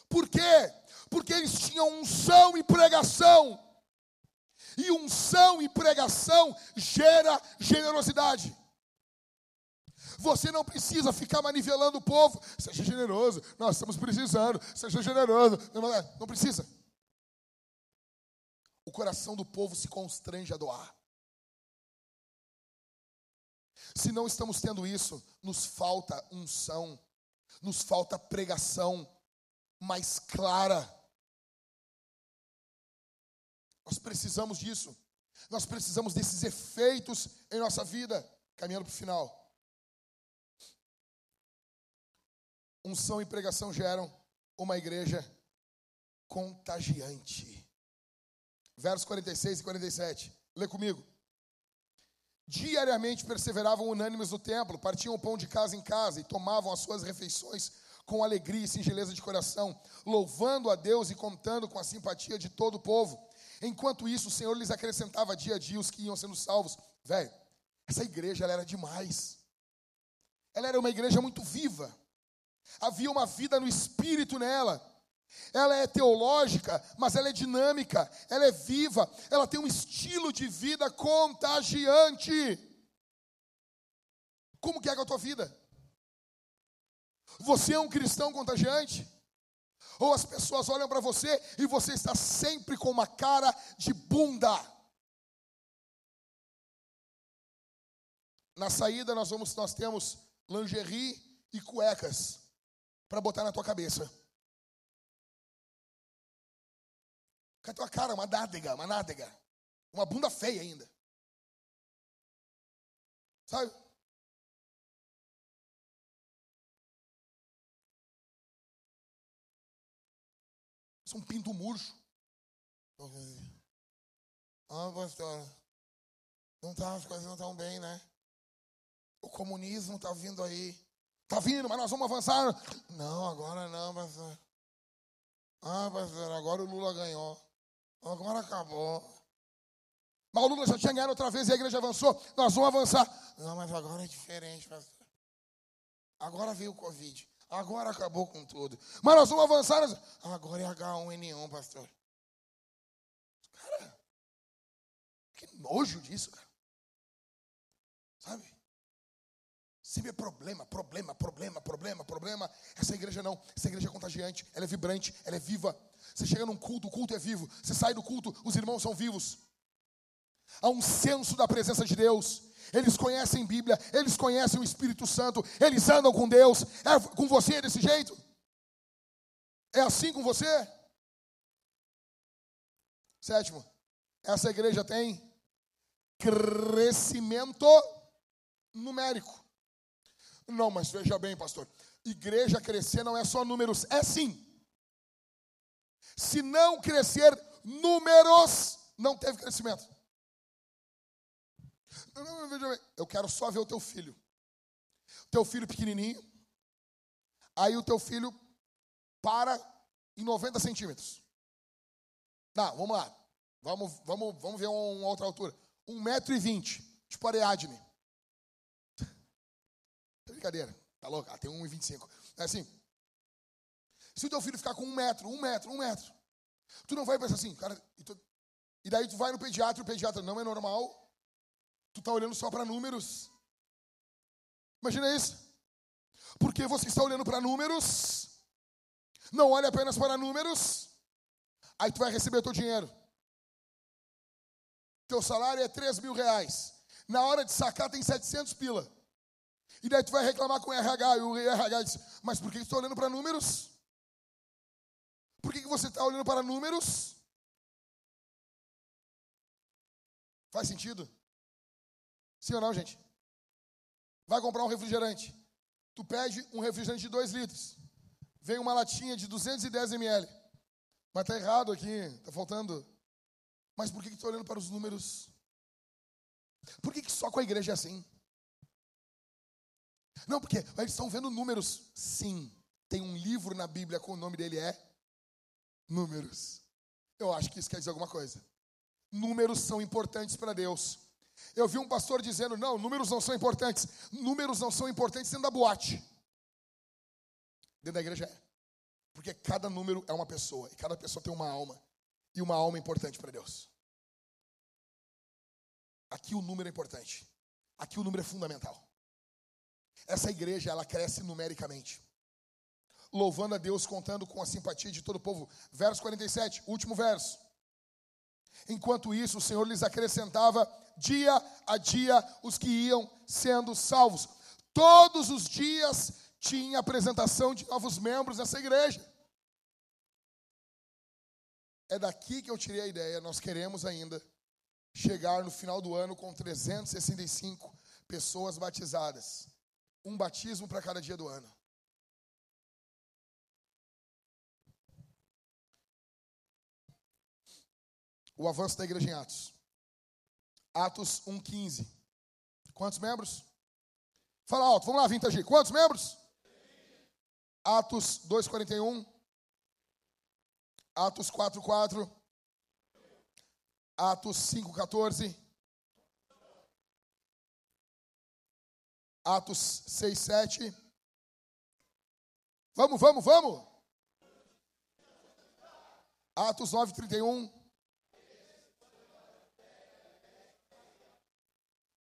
Por quê? Porque eles tinham unção e pregação. E unção e pregação gera generosidade. Você não precisa ficar manivelando o povo. Seja generoso. Nós estamos precisando. Seja generoso. Não precisa. O coração do povo se constrange a doar. Se não estamos tendo isso, nos falta unção, nos falta pregação mais clara. Nós precisamos disso. Nós precisamos desses efeitos em nossa vida. Caminhando para o final. Unção e pregação geram uma igreja contagiante. Versos 46 e 47. Lê comigo. Diariamente perseveravam unânimes no templo, partiam o pão de casa em casa e tomavam as suas refeições com alegria e singeleza de coração, louvando a Deus e contando com a simpatia de todo o povo. Enquanto isso, o Senhor lhes acrescentava dia a dia os que iam sendo salvos. Velho, essa igreja era demais. Ela era uma igreja muito viva. Havia uma vida no espírito nela. Ela é teológica, mas ela é dinâmica, ela é viva, ela tem um estilo de vida contagiante. Como que é com a tua vida? Você é um cristão contagiante? Ou as pessoas olham para você e você está sempre com uma cara de bunda? Na saída nós vamos nós temos lingerie e cuecas para botar na tua cabeça. Com a tua cara, uma nádega, uma nádega. Uma bunda feia ainda. Sabe? Isso é um pinto murcho. Ah, pastor, não tá, as coisas não estão bem, né? O comunismo está vindo aí. Está vindo, mas nós vamos avançar. Não, agora não, pastor. Ah, pastor, agora o Lula ganhou. Agora acabou. Mas o Lula já tinha ganhado outra vez e a igreja avançou. Nós vamos avançar. Não, mas agora é diferente, pastor. Agora veio o Covid. Agora acabou com tudo. Mas nós vamos avançar. Agora é H1N1, pastor. Cara, que nojo disso, cara. Sabe? Sempre é problema, problema, problema, problema, problema. Essa igreja não. Essa igreja é contagiante, ela é vibrante, ela é viva. Você chega num culto, o culto é vivo. Você sai do culto, os irmãos são vivos. Há um senso da presença de Deus. Eles conhecem Bíblia, eles conhecem o Espírito Santo, eles andam com Deus. É com você é desse jeito? É assim com você? Sétimo, essa igreja tem crescimento numérico. Não, mas veja bem, pastor. Igreja crescer não é só números, é sim. Se não crescer números, não teve crescimento. Eu quero só ver o teu filho. Teu filho pequenininho. Aí o teu filho para em 90 centímetros. Não, vamos lá. Vamos, vamos, vamos ver uma outra altura. 1,20m. Tipo Ariadne. Brincadeira. Tá louco? Ah, tem 1,25. É assim. Se o teu filho ficar com um metro, um metro, um metro, tu não vai pensar assim, cara. E, tu, e daí tu vai no pediatra, e o pediatra não é normal. Tu tá olhando só para números. Imagina isso. Porque você está olhando para números, não olha apenas para números, aí tu vai receber o teu dinheiro. Teu salário é 3 mil reais. Na hora de sacar tem 700 pila. E daí tu vai reclamar com o RH, e o RH diz, mas por que você está olhando para números? Por que, você está olhando para números? Faz sentido? Sim ou não, gente? Vai comprar um refrigerante. Tu pede um refrigerante de 2 litros. Vem uma latinha de 210 ml. Mas está errado aqui, está faltando. Mas por que, que tu está olhando para os números? Por que, que só com a igreja é assim? Não, porque eles estão vendo números. Sim, tem um livro na Bíblia com o nome dele é Números. Eu acho que isso quer dizer alguma coisa. Números são importantes para Deus. Eu vi um pastor dizendo: não, números não são importantes. Números não são importantes dentro da boate. Dentro da igreja é. Porque cada número é uma pessoa, e cada pessoa tem uma alma, e uma alma é importante para Deus. Aqui o número é importante. Aqui o número é fundamental. Essa igreja, ela cresce numericamente. Louvando a Deus, contando com a simpatia de todo o povo. Verso 47, último verso. Enquanto isso, o Senhor lhes acrescentava dia a dia os que iam sendo salvos. Todos os dias tinha apresentação de novos membros nessa igreja. É daqui que eu tirei a ideia. Nós queremos ainda chegar no final do ano com 365 pessoas batizadas. Um batismo para cada dia do ano. O avanço da igreja em Atos. Atos 1,15. Quantos membros? Fala alto, vamos lá, Vintage. Quantos membros? Atos 2,41. Atos 4,4. Atos 5,14. Atos 6, 7. Vamos, vamos, vamos. Atos 9, 31.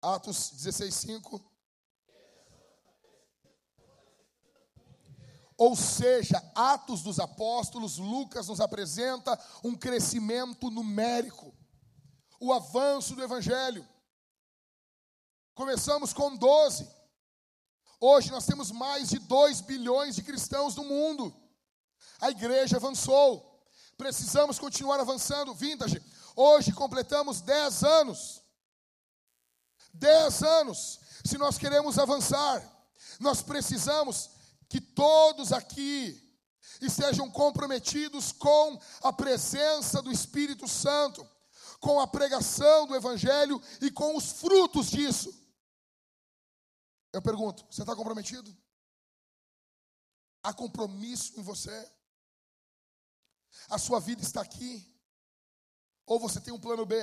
Atos 16, 5. Ou seja, Atos dos Apóstolos, Lucas nos apresenta um crescimento numérico, o avanço do Evangelho. Começamos com 12, hoje nós temos mais de 2 bilhões de cristãos no mundo. A igreja avançou, precisamos continuar avançando. Vintage, hoje completamos 10 anos. 10 anos, se nós queremos avançar, nós precisamos que todos aqui estejam comprometidos com a presença do Espírito Santo, com a pregação do Evangelho e com os frutos disso. Eu pergunto: você está comprometido? Há compromisso em você? A sua vida está aqui? Ou você tem um plano B?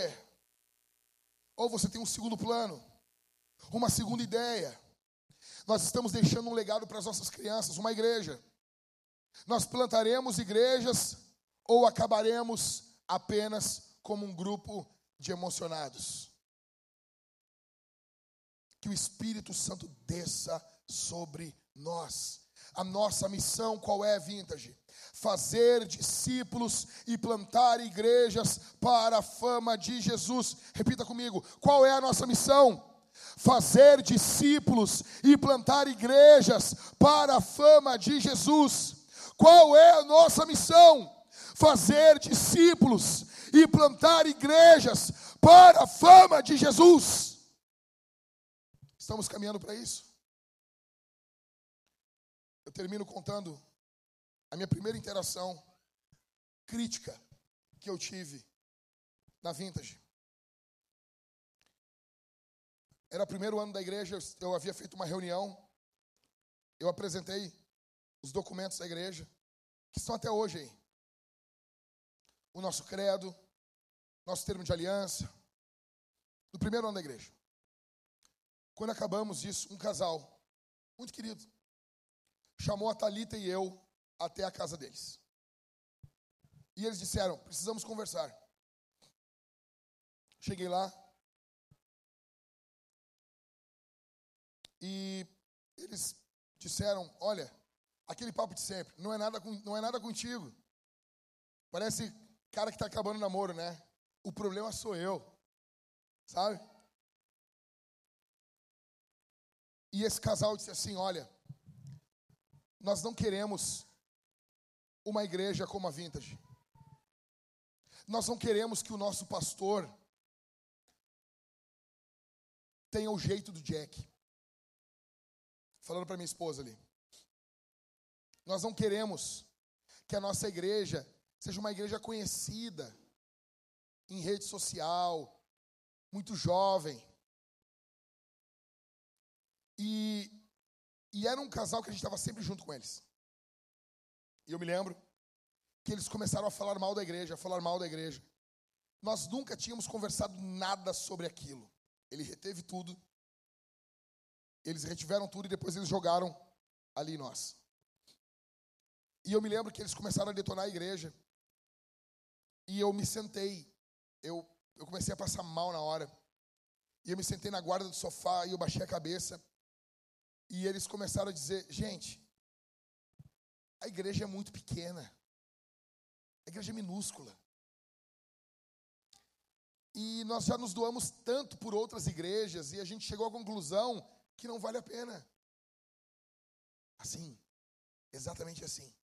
Ou você tem um segundo plano? Uma segunda ideia? Nós estamos deixando um legado para as nossas crianças, uma igreja. Nós plantaremos igrejas ou acabaremos apenas como um grupo de emocionados? Que o Espírito Santo desça sobre nós. A nossa missão qual é, Vintage? Fazer discípulos e plantar igrejas para a fama de Jesus. Repita comigo: qual é a nossa missão? fazer discípulos e plantar igrejas para a fama de Jesus. Qual é a nossa missão? Fazer discípulos e plantar igrejas para a fama de Jesus. Estamos caminhando para isso. Eu termino contando a minha primeira interação crítica que eu tive na Vintage. Era o primeiro ano da igreja, eu havia feito uma reunião. Eu apresentei os documentos da igreja, que estão até hoje aí. O nosso credo, nosso termo de aliança, no primeiro ano da igreja. Quando acabamos isso, um casal, muito querido, chamou a Talita e eu até a casa deles. E eles disseram: precisamos conversar. Cheguei lá, E eles disseram: Olha, aquele papo de sempre, não é nada, não é nada contigo. Parece cara que está acabando o namoro, né? O problema sou eu, sabe? E esse casal disse assim: Olha, nós não queremos uma igreja como a Vintage. Nós não queremos que o nosso pastor tenha o jeito do Jack falando para minha esposa ali. Nós não queremos que a nossa igreja seja uma igreja conhecida em rede social, muito jovem. E, e era um casal que a gente estava sempre junto com eles. E eu me lembro que eles começaram a falar mal da igreja, a falar mal da igreja. Nós nunca tínhamos conversado nada sobre aquilo. Ele reteve tudo eles retiveram tudo e depois eles jogaram ali em nós. E eu me lembro que eles começaram a detonar a igreja. E eu me sentei. Eu, eu comecei a passar mal na hora. E eu me sentei na guarda do sofá e eu baixei a cabeça. E eles começaram a dizer: gente, a igreja é muito pequena. A igreja é minúscula. E nós já nos doamos tanto por outras igrejas e a gente chegou à conclusão que não vale a pena. Assim, exatamente assim.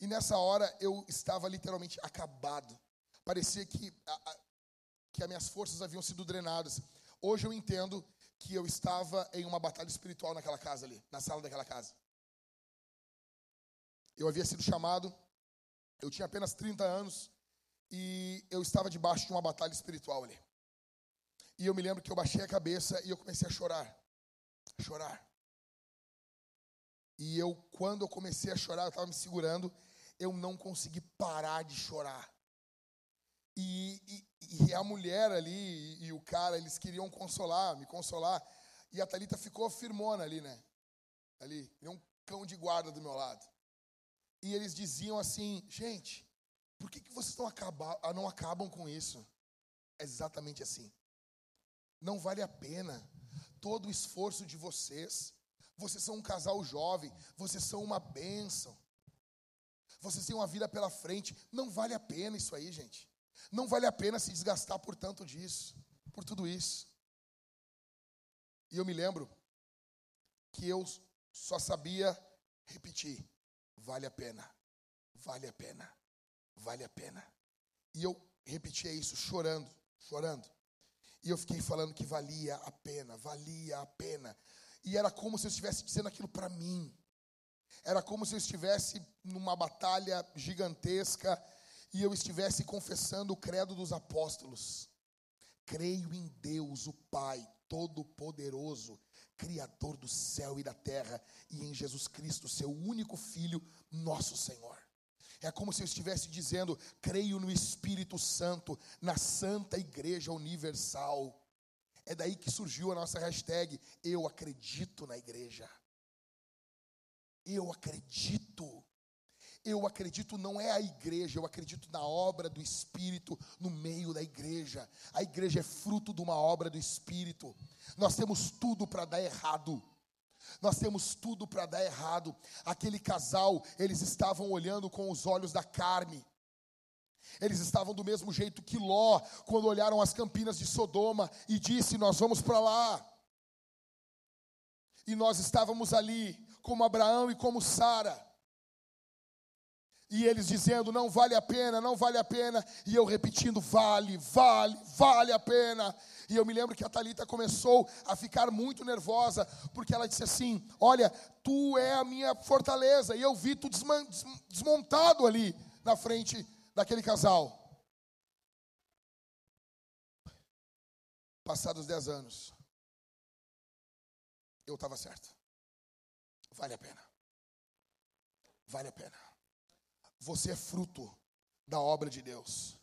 E nessa hora eu estava literalmente acabado. Parecia que, a, a, que as minhas forças haviam sido drenadas. Hoje eu entendo que eu estava em uma batalha espiritual naquela casa ali, na sala daquela casa. Eu havia sido chamado, eu tinha apenas 30 anos, e eu estava debaixo de uma batalha espiritual ali. E eu me lembro que eu baixei a cabeça e eu comecei a chorar. A chorar. E eu, quando eu comecei a chorar, eu estava me segurando, eu não consegui parar de chorar. E, e, e a mulher ali e, e, o cara, eles queriam consolar, me consolar. E a Thalita ficou firmona ali, né? Ali, um cão de guarda do meu lado. E eles diziam assim, gente, por que, que vocês não, acabam, ah, não acabam com isso? É exatamente assim. Não vale a pena todo o esforço de vocês. Vocês são um casal jovem, vocês são uma bênção. Vocês têm uma vida pela frente. Não vale a pena isso aí, gente. Não vale a pena se desgastar por tanto disso, por tudo isso. E eu me lembro que eu só sabia repetir: vale a pena, vale a pena, vale a pena. E eu repetia isso chorando, chorando. E eu fiquei falando que valia a pena, valia a pena. E era como se eu estivesse dizendo aquilo para mim. Era como se eu estivesse numa batalha gigantesca e eu estivesse confessando o credo dos apóstolos. Creio em Deus, o Pai Todo-Poderoso, Criador do céu e da terra, e em Jesus Cristo, seu único Filho, nosso Senhor. É como se eu estivesse dizendo: creio no Espírito Santo, na Santa Igreja Universal. É daí que surgiu a nossa hashtag Eu acredito na igreja. Eu acredito. Eu acredito não é a igreja, eu acredito na obra do Espírito no meio da igreja. A igreja é fruto de uma obra do Espírito. Nós temos tudo para dar errado. Nós temos tudo para dar errado. Aquele casal, eles estavam olhando com os olhos da carne. Eles estavam do mesmo jeito que Ló, quando olharam as campinas de Sodoma e disse: Nós vamos para lá. E nós estávamos ali, como Abraão e como Sara. E eles dizendo: Não vale a pena, não vale a pena. E eu repetindo: Vale, vale, vale a pena. E eu me lembro que a Talita começou a ficar muito nervosa, porque ela disse assim: Olha, tu é a minha fortaleza. E eu vi tu desmontado ali na frente daquele casal. Passados dez anos, eu estava certo. Vale a pena. Vale a pena. Você é fruto da obra de Deus.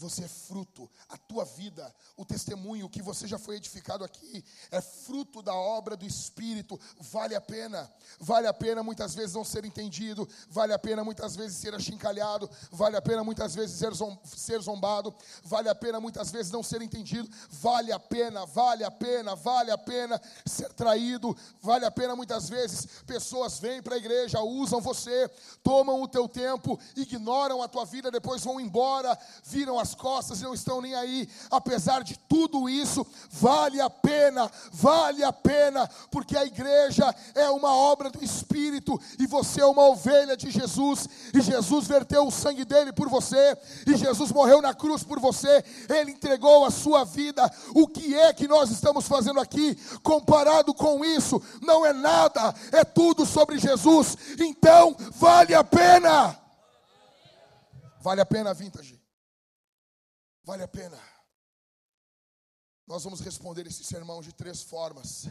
Você é fruto, a tua vida, o testemunho que você já foi edificado aqui, é fruto da obra do Espírito. Vale a pena, vale a pena muitas vezes não ser entendido, vale a pena muitas vezes ser achincalhado, vale a pena muitas vezes ser, ser zombado, vale a pena muitas vezes não ser entendido, vale a pena, vale a pena, vale a pena ser traído, vale a pena muitas vezes pessoas vêm para a igreja, usam você, tomam o teu tempo, ignoram a tua vida, depois vão embora, viram as as costas não estão nem aí. Apesar de tudo isso, vale a pena, vale a pena, porque a igreja é uma obra do Espírito e você é uma ovelha de Jesus. E Jesus verteu o sangue dele por você, e Jesus morreu na cruz por você. Ele entregou a sua vida. O que é que nós estamos fazendo aqui comparado com isso? Não é nada, é tudo sobre Jesus. Então, vale a pena. Vale a pena, vintage. Vale a pena. Nós vamos responder esse sermão de três formas.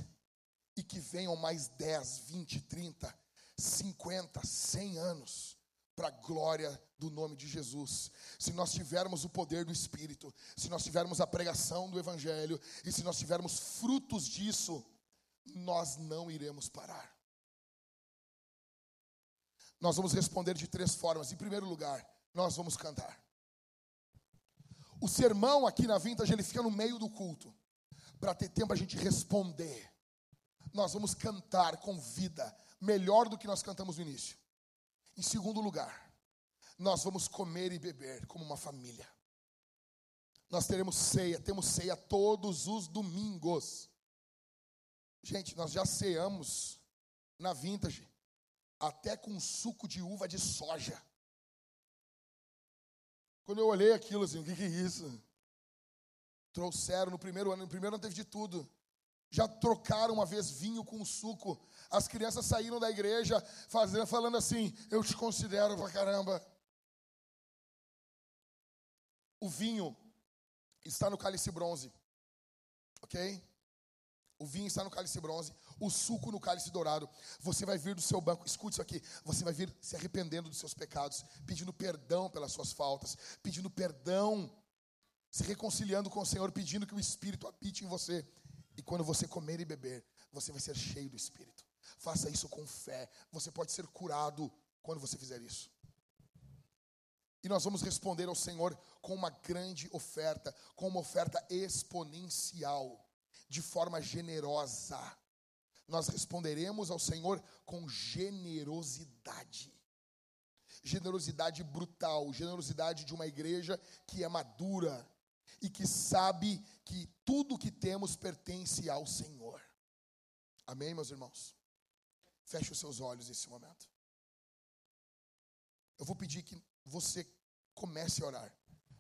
E que venham mais 10, 20, 30, 50, 100 anos para a glória do nome de Jesus. Se nós tivermos o poder do Espírito, se nós tivermos a pregação do Evangelho e se nós tivermos frutos disso, nós não iremos parar. nós vamos responder de três formas. Em primeiro lugar, nós vamos cantar. O sermão aqui na Vintage, ele fica no meio do culto, para ter tempo a gente responder. Nós vamos cantar com vida, melhor do que nós cantamos no início. Em segundo lugar, nós vamos comer e beber como uma família. Nós teremos ceia, temos ceia todos os domingos. Gente, nós já ceamos na Vintage, até com suco de uva de soja. Quando eu olhei aquilo assim, o que, que é isso? Trouxeram no primeiro ano, no primeiro ano teve de tudo. Já trocaram uma vez vinho com suco. As crianças saíram da igreja fazendo, falando assim: Eu te considero pra caramba. O vinho está no cálice bronze, ok? O vinho está no cálice bronze, o suco no cálice dourado. Você vai vir do seu banco, escute isso aqui. Você vai vir se arrependendo dos seus pecados, pedindo perdão pelas suas faltas, pedindo perdão, se reconciliando com o Senhor, pedindo que o Espírito habite em você. E quando você comer e beber, você vai ser cheio do Espírito. Faça isso com fé. Você pode ser curado quando você fizer isso. E nós vamos responder ao Senhor com uma grande oferta, com uma oferta exponencial, de forma generosa. Nós responderemos ao Senhor com generosidade. Generosidade brutal, generosidade de uma igreja que é madura, e que sabe que tudo que temos pertence ao Senhor. Amém, meus irmãos? Feche os seus olhos nesse momento. Eu vou pedir que você comece a orar.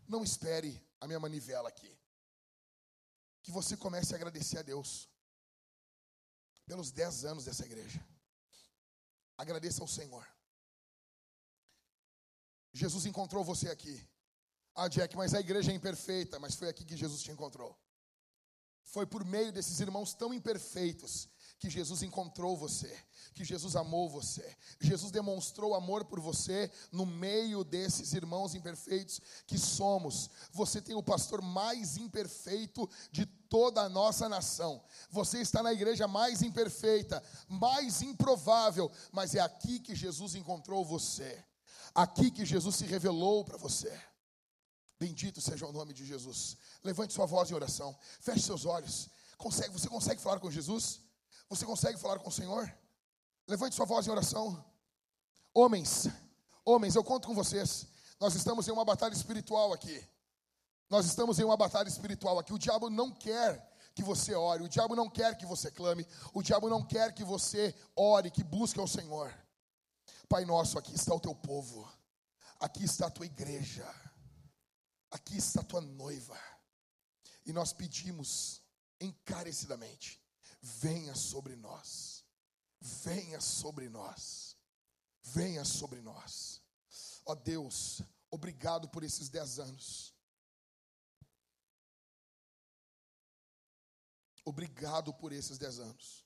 Não espere a minha manivela aqui. Que você comece a agradecer a Deus pelos dez anos dessa igreja. Agradeça ao Senhor. Jesus encontrou você aqui. Ah, Jack, mas a igreja é imperfeita, mas foi aqui que Jesus te encontrou. Foi por meio desses irmãos tão imperfeitos que Jesus encontrou você, que Jesus amou você. Jesus demonstrou amor por você no meio desses irmãos imperfeitos que somos. Você tem o pastor mais imperfeito de toda a nossa nação. Você está na igreja mais imperfeita, mais improvável, mas é aqui que Jesus encontrou você. Aqui que Jesus se revelou para você. Bendito seja o nome de Jesus. Levante sua voz em oração. Feche seus olhos. Consegue, você consegue falar com Jesus? Você consegue falar com o Senhor? Levante sua voz em oração. Homens, homens, eu conto com vocês. Nós estamos em uma batalha espiritual aqui. Nós estamos em uma batalha espiritual aqui. O diabo não quer que você ore, o diabo não quer que você clame, o diabo não quer que você ore, que busque ao Senhor. Pai nosso, aqui está o teu povo, aqui está a tua igreja. Aqui está a tua noiva. E nós pedimos encarecidamente: venha sobre nós. Venha sobre nós. Venha sobre nós. Ó Deus, obrigado por esses dez anos. Obrigado por esses dez anos.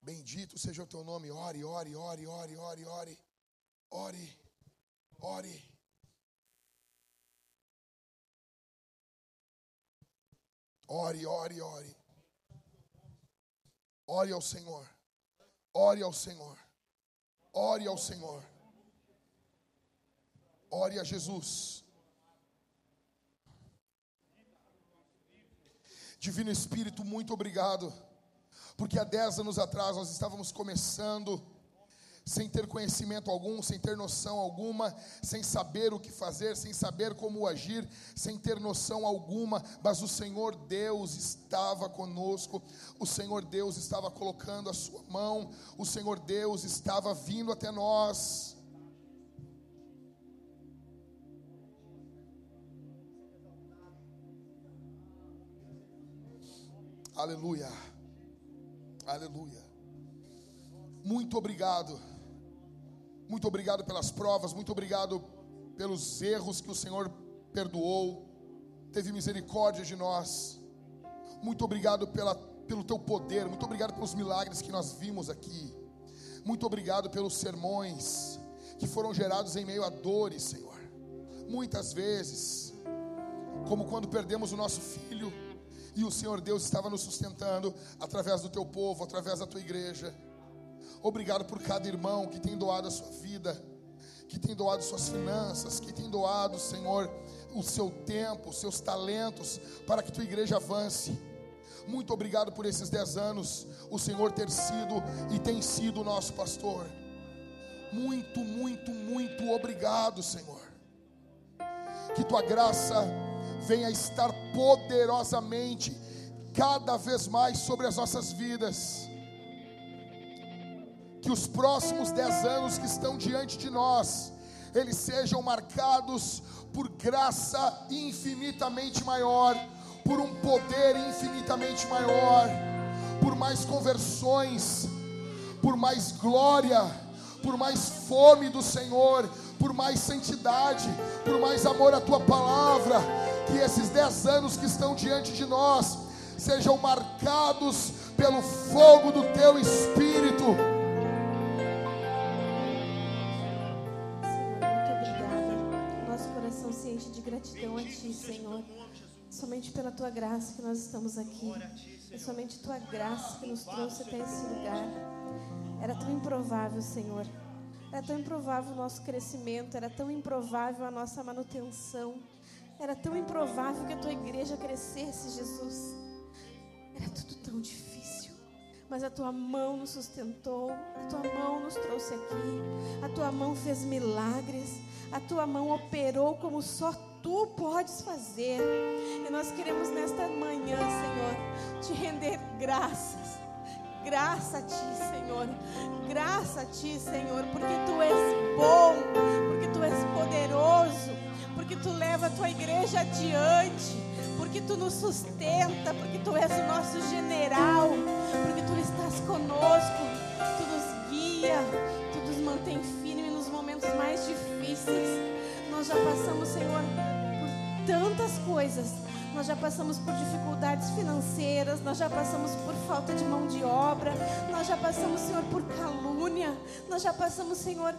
Bendito seja o teu nome. Ore, ore, ore, ore, ore, ore. Ore, ore. Ore, ore, ore. Ore ao Senhor. Ore ao Senhor. Ore ao Senhor. Ore a Jesus. Divino Espírito, muito obrigado. Porque há dez anos atrás nós estávamos começando sem ter conhecimento algum, sem ter noção alguma, sem saber o que fazer, sem saber como agir, sem ter noção alguma, mas o Senhor Deus estava conosco, o Senhor Deus estava colocando a sua mão, o Senhor Deus estava vindo até nós. Aleluia, aleluia. Muito obrigado muito obrigado pelas provas, muito obrigado pelos erros que o Senhor perdoou, teve misericórdia de nós. Muito obrigado pela, pelo teu poder, muito obrigado pelos milagres que nós vimos aqui. Muito obrigado pelos sermões que foram gerados em meio a dores, Senhor. Muitas vezes, como quando perdemos o nosso filho E o Senhor Deus estava nos sustentando através do teu povo, através da tua igreja. Obrigado por cada irmão que tem doado a sua vida, que tem doado suas finanças, que tem doado, Senhor, o seu tempo, os seus talentos, para que tua igreja avance. Muito obrigado por esses dez anos, o Senhor ter sido e tem sido o nosso pastor. Muito, muito, muito obrigado, Senhor. Que tua graça venha estar poderosamente, cada vez mais sobre as nossas vidas. Que os próximos dez anos que estão diante de nós, eles sejam marcados por graça infinitamente maior, por um poder infinitamente maior, por mais conversões, por mais glória, por mais fome do Senhor, por mais santidade, por mais amor à tua palavra. Que esses dez anos que estão diante de nós sejam marcados pelo fogo do teu espírito. de gratidão a Ti, Senhor. Somente pela Tua graça que nós estamos aqui. É somente Tua graça que nos trouxe até esse lugar. Era tão improvável, Senhor. Era tão improvável o nosso crescimento. Era tão improvável a nossa manutenção. Era tão improvável que a Tua igreja crescesse, Jesus. Era tudo tão difícil. Mas a Tua mão nos sustentou. A Tua mão nos trouxe aqui. A Tua mão fez milagres. A Tua mão operou como só tu podes fazer. E nós queremos nesta manhã, Senhor, te render graças. Graça a ti, Senhor. Graça a ti, Senhor, porque tu és bom, porque porque tu leva a tua igreja adiante, porque tu nos sustenta, porque tu és o nosso general, porque tu estás conosco, tu nos guia, tu nos mantém firme nos momentos mais difíceis. Nós já passamos, Senhor, tantas coisas. Nós já passamos por dificuldades financeiras, nós já passamos por falta de mão de obra, nós já passamos, Senhor, por calúnia, nós já passamos, Senhor,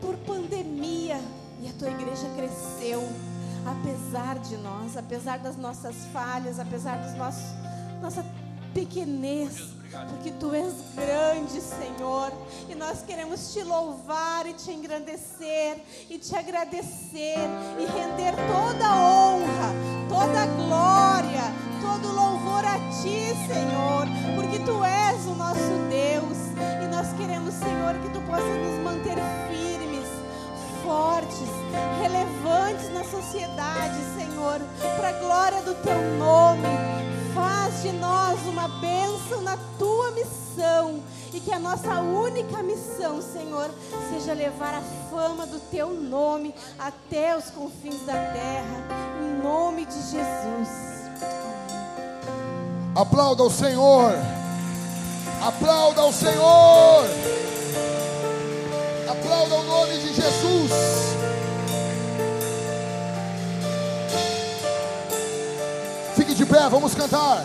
por pandemia. E a tua igreja cresceu, apesar de nós, apesar das nossas falhas, apesar dos nossos nossa pequenez porque tu és grande, Senhor, e nós queremos te louvar e te engrandecer e te agradecer e render toda a honra, toda a glória, todo o louvor a ti, Senhor, porque tu és o nosso Deus e nós queremos, Senhor, que tu possa nos manter firmes, fortes, relevantes na sociedade, Senhor, para a glória do teu nome. Faz de nós uma bênção na tua missão e que a nossa única missão, Senhor, seja levar a fama do teu nome até os confins da terra, em nome de Jesus. Aplauda o Senhor. Aplauda o Senhor. Aplauda o nome de Jesus. Fique de pé, vamos cantar.